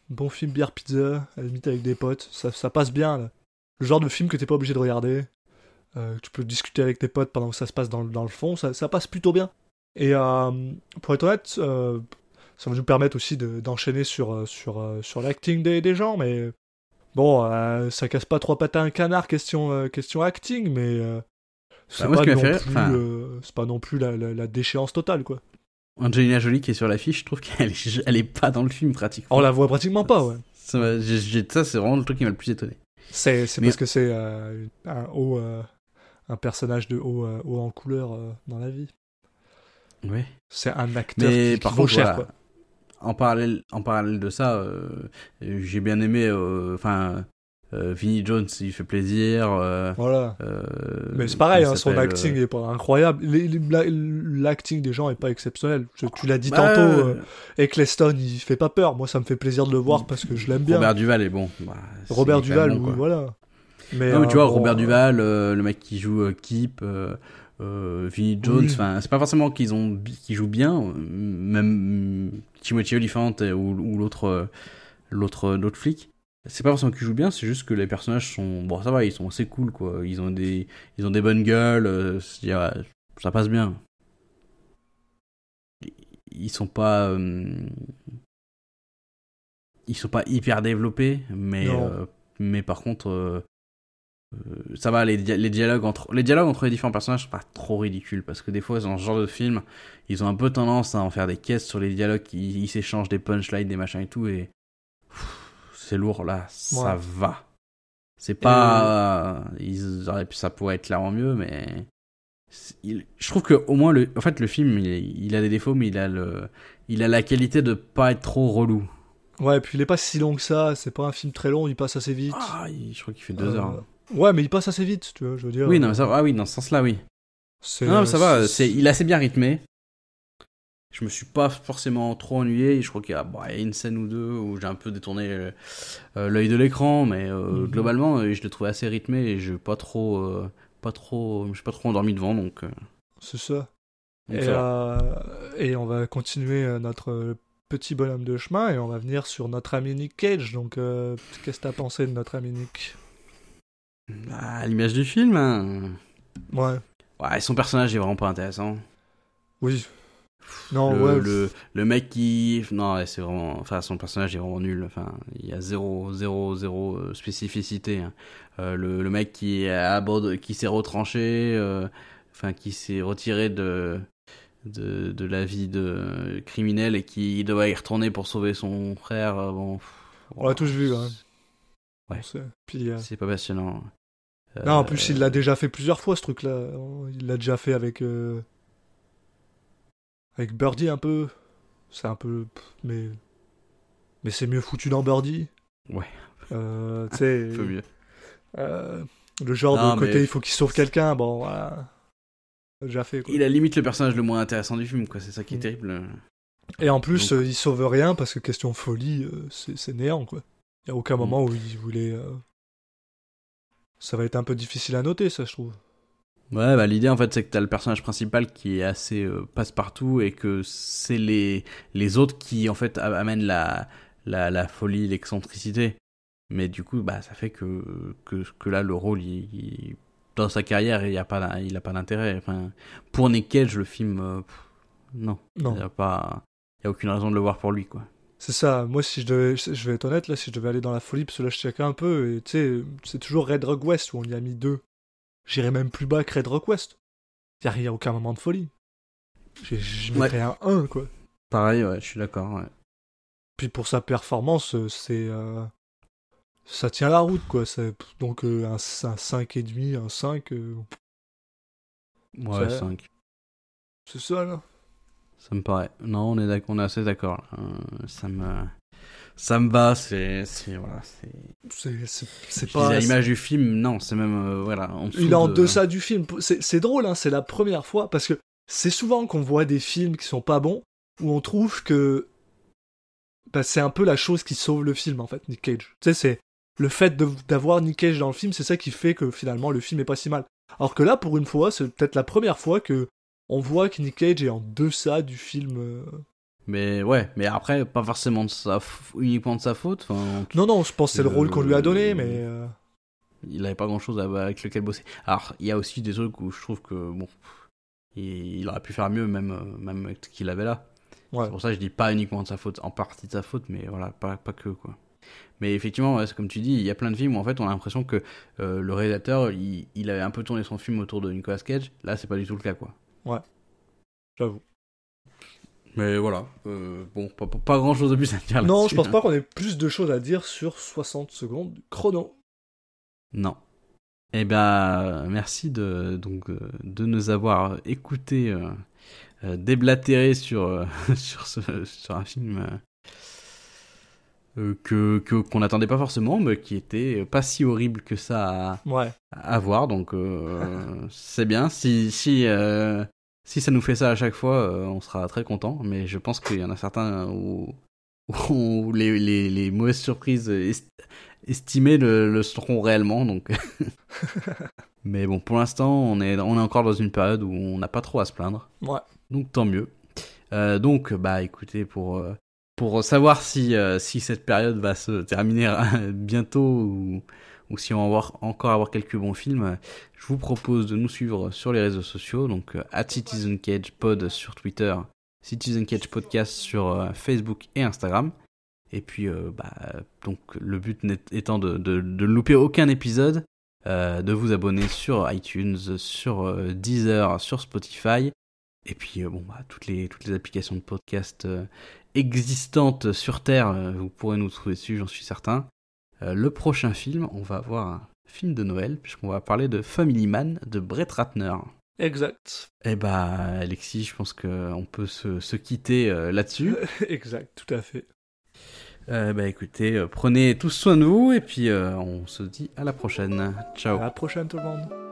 Speaker 1: Bon film bière pizza, à la limite avec des potes, ça, ça passe bien. Là. Le genre de film que t'es pas obligé de regarder. Euh, tu peux discuter avec tes potes pendant que ça se passe dans, le- dans le fond, ça, ça passe plutôt bien. Et pour être honnête, ça va nous permettre aussi de- d'enchaîner sur, sur, sur l'acting des, des gens, mais bon, euh, ça casse pas trois pattes à un canard question, euh, question acting, mais euh, c'est
Speaker 5: Bah, ce
Speaker 1: pas, non plus,
Speaker 5: enfin-
Speaker 1: c'est pas non plus la, la- la déchéance totale, quoi.
Speaker 5: Angelina Jolie qui est sur l'affiche, je trouve qu'elle est, elle est pas dans le film pratiquement.
Speaker 1: On la voit pratiquement pas, ouais.
Speaker 5: Ça, c'est vraiment le truc qui m'a le plus étonné.
Speaker 1: C'est
Speaker 5: Mais-
Speaker 1: parce que c'est euh, un haut, un personnage de haut, haut en couleur dans la vie.
Speaker 5: Ouais.
Speaker 1: C'est un acteur
Speaker 5: Mais
Speaker 1: qui, vaut cher,
Speaker 5: voilà,
Speaker 1: quoi.
Speaker 5: En parallèle, en parallèle de ça, euh, j'ai bien aimé, euh, enfin, euh, Vinnie Jones, il fait plaisir. euh,
Speaker 1: Voilà.
Speaker 5: euh,
Speaker 1: Mais c'est pareil, hein, son acting
Speaker 5: euh,
Speaker 1: est pas incroyable. L'acting des gens est pas exceptionnel. Tu, tu l'as dit
Speaker 5: bah,
Speaker 1: tantôt, Eccleston, il fait pas peur. Moi, ça me fait plaisir de le voir parce que je l'aime bien.
Speaker 5: Robert Duval est bon. Bah,
Speaker 1: Robert Duval,
Speaker 5: bon,
Speaker 1: oui, voilà. Mais,
Speaker 5: non, mais tu
Speaker 1: euh,
Speaker 5: vois,
Speaker 1: bon,
Speaker 5: Robert Duval, le mec qui joue Keep, euh, euh, Vinnie Jones,
Speaker 1: Oui.
Speaker 5: enfin, c'est pas forcément qu'ils ont qu'ils jouent bien, euh, même Timothy Olyphant euh, ou, ou l'autre euh, l'autre l'autre flic. C'est pas forcément qu'ils jouent bien, c'est juste que les personnages sont bon, ça va, ils sont assez cool quoi. Ils ont des ils ont des bonnes gueules, euh, ouais, ça passe bien. Ils sont pas euh, ils sont pas hyper développés, mais euh, mais par contre euh, euh, ça va, les, dia- les dialogues entre les dialogues entre les différents personnages sont pas trop ridicules parce que des fois dans ce genre de film, ils ont un peu tendance à en faire des caisses sur les dialogues, ils s'échangent des punchlines, des machins et tout et c'est lourd là, ça
Speaker 1: Ouais.
Speaker 5: va. C'est pas ils auraient pu ça pourrait être clairement mieux mais il- je trouve que au moins le en fait le film il, il a des défauts mais il a le il a la qualité de pas être trop relou.
Speaker 1: Ouais, puis il est pas si long que ça. C'est pas un film très long, il passe assez vite.
Speaker 5: Ah, il- je crois qu'il fait deux
Speaker 1: Euh,
Speaker 5: heures. hein.
Speaker 1: Ouais, mais il passe assez vite, tu vois, je veux dire.
Speaker 5: Oui, non, mais ça, ah oui, dans ce sens-là, oui. Non, mais ça va,
Speaker 1: c'est-
Speaker 5: il est assez bien rythmé. Je me suis pas forcément trop ennuyé. Je crois qu'il y a, bon, il y a une scène ou deux où j'ai un peu détourné euh, euh, l'œil de l'écran, mais euh,
Speaker 1: Mhm.
Speaker 5: globalement, euh, je l'ai trouvé assez rythmé et je pas trop, euh, pas trop, je suis pas trop endormi devant, donc. euh,
Speaker 1: C'est ça.
Speaker 5: donc
Speaker 1: Et,
Speaker 5: ça
Speaker 1: euh, et on va continuer euh, notre euh, petit bonhomme de chemin et on va venir sur notre ami Nick Cage. Donc, euh, qu'est-ce que t'as pensé de notre ami Nick?
Speaker 5: À l'image du film, hein.
Speaker 1: Ouais,
Speaker 5: ouais, son personnage est vraiment pas intéressant.
Speaker 1: oui. Non,
Speaker 5: le,
Speaker 1: ouais.
Speaker 5: le, le mec qui non ouais, c'est vraiment enfin son personnage est vraiment nul enfin il y a zéro zéro zéro euh, spécificité hein. Euh, le, le mec qui est à bord de- qui s'est retranché euh, enfin qui s'est retiré de de, de la vie de criminel et qui doit y retourner pour sauver son frère bon pff,
Speaker 1: On l'a tous vu, hein.
Speaker 5: Ouais. C'est pas passionnant
Speaker 1: Non, en
Speaker 5: Euh,
Speaker 1: plus, il l'a déjà fait plusieurs fois, ce truc-là. Il l'a déjà fait avec. euh, Avec Birdie, un peu. C'est un peu. Mais. Mais c'est mieux foutu dans Birdie.
Speaker 5: Ouais.
Speaker 1: Euh, tu sais.
Speaker 5: un peu mieux
Speaker 1: euh, le genre
Speaker 5: Non,
Speaker 1: de côté,
Speaker 5: mais-
Speaker 1: il faut qu'il sauve quelqu'un. Bon, voilà. Déjà fait, quoi.
Speaker 5: il a limite le personnage le moins intéressant du film quoi c'est ça qui est
Speaker 1: Mm.
Speaker 5: terrible
Speaker 1: Et en plus,
Speaker 5: Donc-
Speaker 1: euh, il sauve rien parce que question folie, euh, c'est c'est néant, quoi. Il y a aucun
Speaker 5: Mm.
Speaker 1: moment où il voulait. Ça va être un peu difficile à noter, ça, je trouve.
Speaker 5: Ouais, bah l'idée en fait c'est que t'as le personnage principal qui est assez euh, passe-partout et que c'est les, les autres qui en fait amènent la, la, la folie, l'excentricité. Mais du coup, bah ça fait que, que, que là le rôle, il, il- dans sa carrière, il a pas, d'in- il a pas d'intérêt. Enfin, pour Nick Cage, le film, euh, pff, non,
Speaker 1: Non.
Speaker 5: il y a pas, il y a aucune raison de le voir pour lui quoi.
Speaker 1: C'est ça, moi si je devais, je vais être honnête, là, si je devais aller dans la folie, parce que là je check un peu, et tu sais, c'est toujours Red Rock West où on y a mis deux. J'irais même plus bas que Red Rock West. Y a, y a aucun moment de folie. Je
Speaker 5: Ouais.
Speaker 1: mettrais un 1, quoi.
Speaker 5: Pareil, ouais, je suis d'accord. ouais.
Speaker 1: Puis pour sa performance, euh, c'est. euh, ça tient la route, quoi. Donc euh, un, un 5,5, un 5, euh,
Speaker 5: Ouais,
Speaker 1: Ça-
Speaker 5: 5.
Speaker 1: c'est ça, là.
Speaker 5: Ça me paraît. Non, on est, d'ac- on est assez d'accord. Euh, ça me. Ça me va, c'est. c'est- Voilà, c'est.
Speaker 1: Pas.
Speaker 5: l'image du film, non, c'est même. euh, voilà, en
Speaker 1: Il est en
Speaker 5: de-
Speaker 1: deçà du film. C'est drôle, hein, c'est la première fois, parce que c'est souvent qu'on voit des films qui sont pas bons, où on trouve que bah, c'est un peu la chose qui sauve le film, en fait, Nick Cage. Tu sais, c'est le fait d'avoir Nick Cage dans le film, c'est ça qui fait que finalement le film est pas si mal. Alors que là, pour une fois, c'est peut-être la première fois que on voit que Nick Cage est en deçà du film. euh.
Speaker 5: Mais ouais, mais après, pas forcément de sa f- uniquement de sa faute. Enfin,
Speaker 1: Non, non, je pense que c'est le rôle qu'on lui a donné, mais. euh,
Speaker 5: il avait pas grand chose avec lequel bosser. Alors, il y a aussi des trucs où je trouve que, bon, il, il aurait pu faire mieux, même, euh, même avec ce qu'il avait là.
Speaker 1: Ouais.
Speaker 5: C'est pour ça que je dis pas uniquement de sa faute, en partie de sa faute, mais voilà, pas, pas que, quoi. Mais effectivement, ouais, comme tu dis, il y a plein de films où en fait on a l'impression que euh, le réalisateur, il, il avait un peu tourné son film autour de Nicolas Cage. Là, c'est pas du tout le cas, quoi.
Speaker 1: J'avoue.
Speaker 5: Mais voilà, euh, bon, pas, pas, grand chose de plus à dire
Speaker 1: Non, je pense
Speaker 5: hein.
Speaker 1: pas qu'on ait plus de choses à dire sur 60 secondes chrono.
Speaker 5: Non. Eh ben, merci de, donc, euh, de nous avoir écoutés euh, euh, déblatérer sur, sur, ce, sur un film que qu'on n'attendait pas forcément, mais qui était pas si horrible que ça à,
Speaker 1: Ouais.
Speaker 5: à voir. Donc, euh, c'est bien. Si, si, euh, si ça nous fait ça à chaque fois, euh, on sera très content. Mais je pense qu'il y en a certains où, où les, les, les mauvaises surprises est- estimées le, le seront réellement. Donc. mais bon, pour l'instant, on est, on est encore dans une période où on n'a pas trop à se plaindre.
Speaker 1: Ouais.
Speaker 5: Donc tant mieux. Euh, donc, bah écoutez, pour, euh, pour savoir si, si cette période va se terminer bientôt ou, ou si on va encore avoir quelques bons films, je vous propose de nous suivre sur les réseaux sociaux, donc euh, at Citizen Cage Pod sur Twitter, Citizen Cage Podcast sur euh, Facebook et Instagram. Et puis, euh, bah, donc le but étant de, de, de ne louper aucun épisode, de vous abonner sur iTunes, sur Deezer, sur Spotify. Et puis, bon, bah, toutes, les, toutes les applications de podcast existantes sur Terre, vous pourrez nous trouver dessus, j'en suis certain. Euh, le prochain film, on va avoir un film de Noël, puisqu'on va parler de Family Man de Brett Ratner.
Speaker 1: Exact.
Speaker 5: Eh bah, Alexis, je pense qu'on peut se, se quitter euh, là-dessus.
Speaker 1: exact, tout à fait.
Speaker 5: Euh, bah écoutez, euh, prenez tous soin de vous, et puis on se dit à la prochaine. Ciao.
Speaker 1: À la prochaine tout le monde.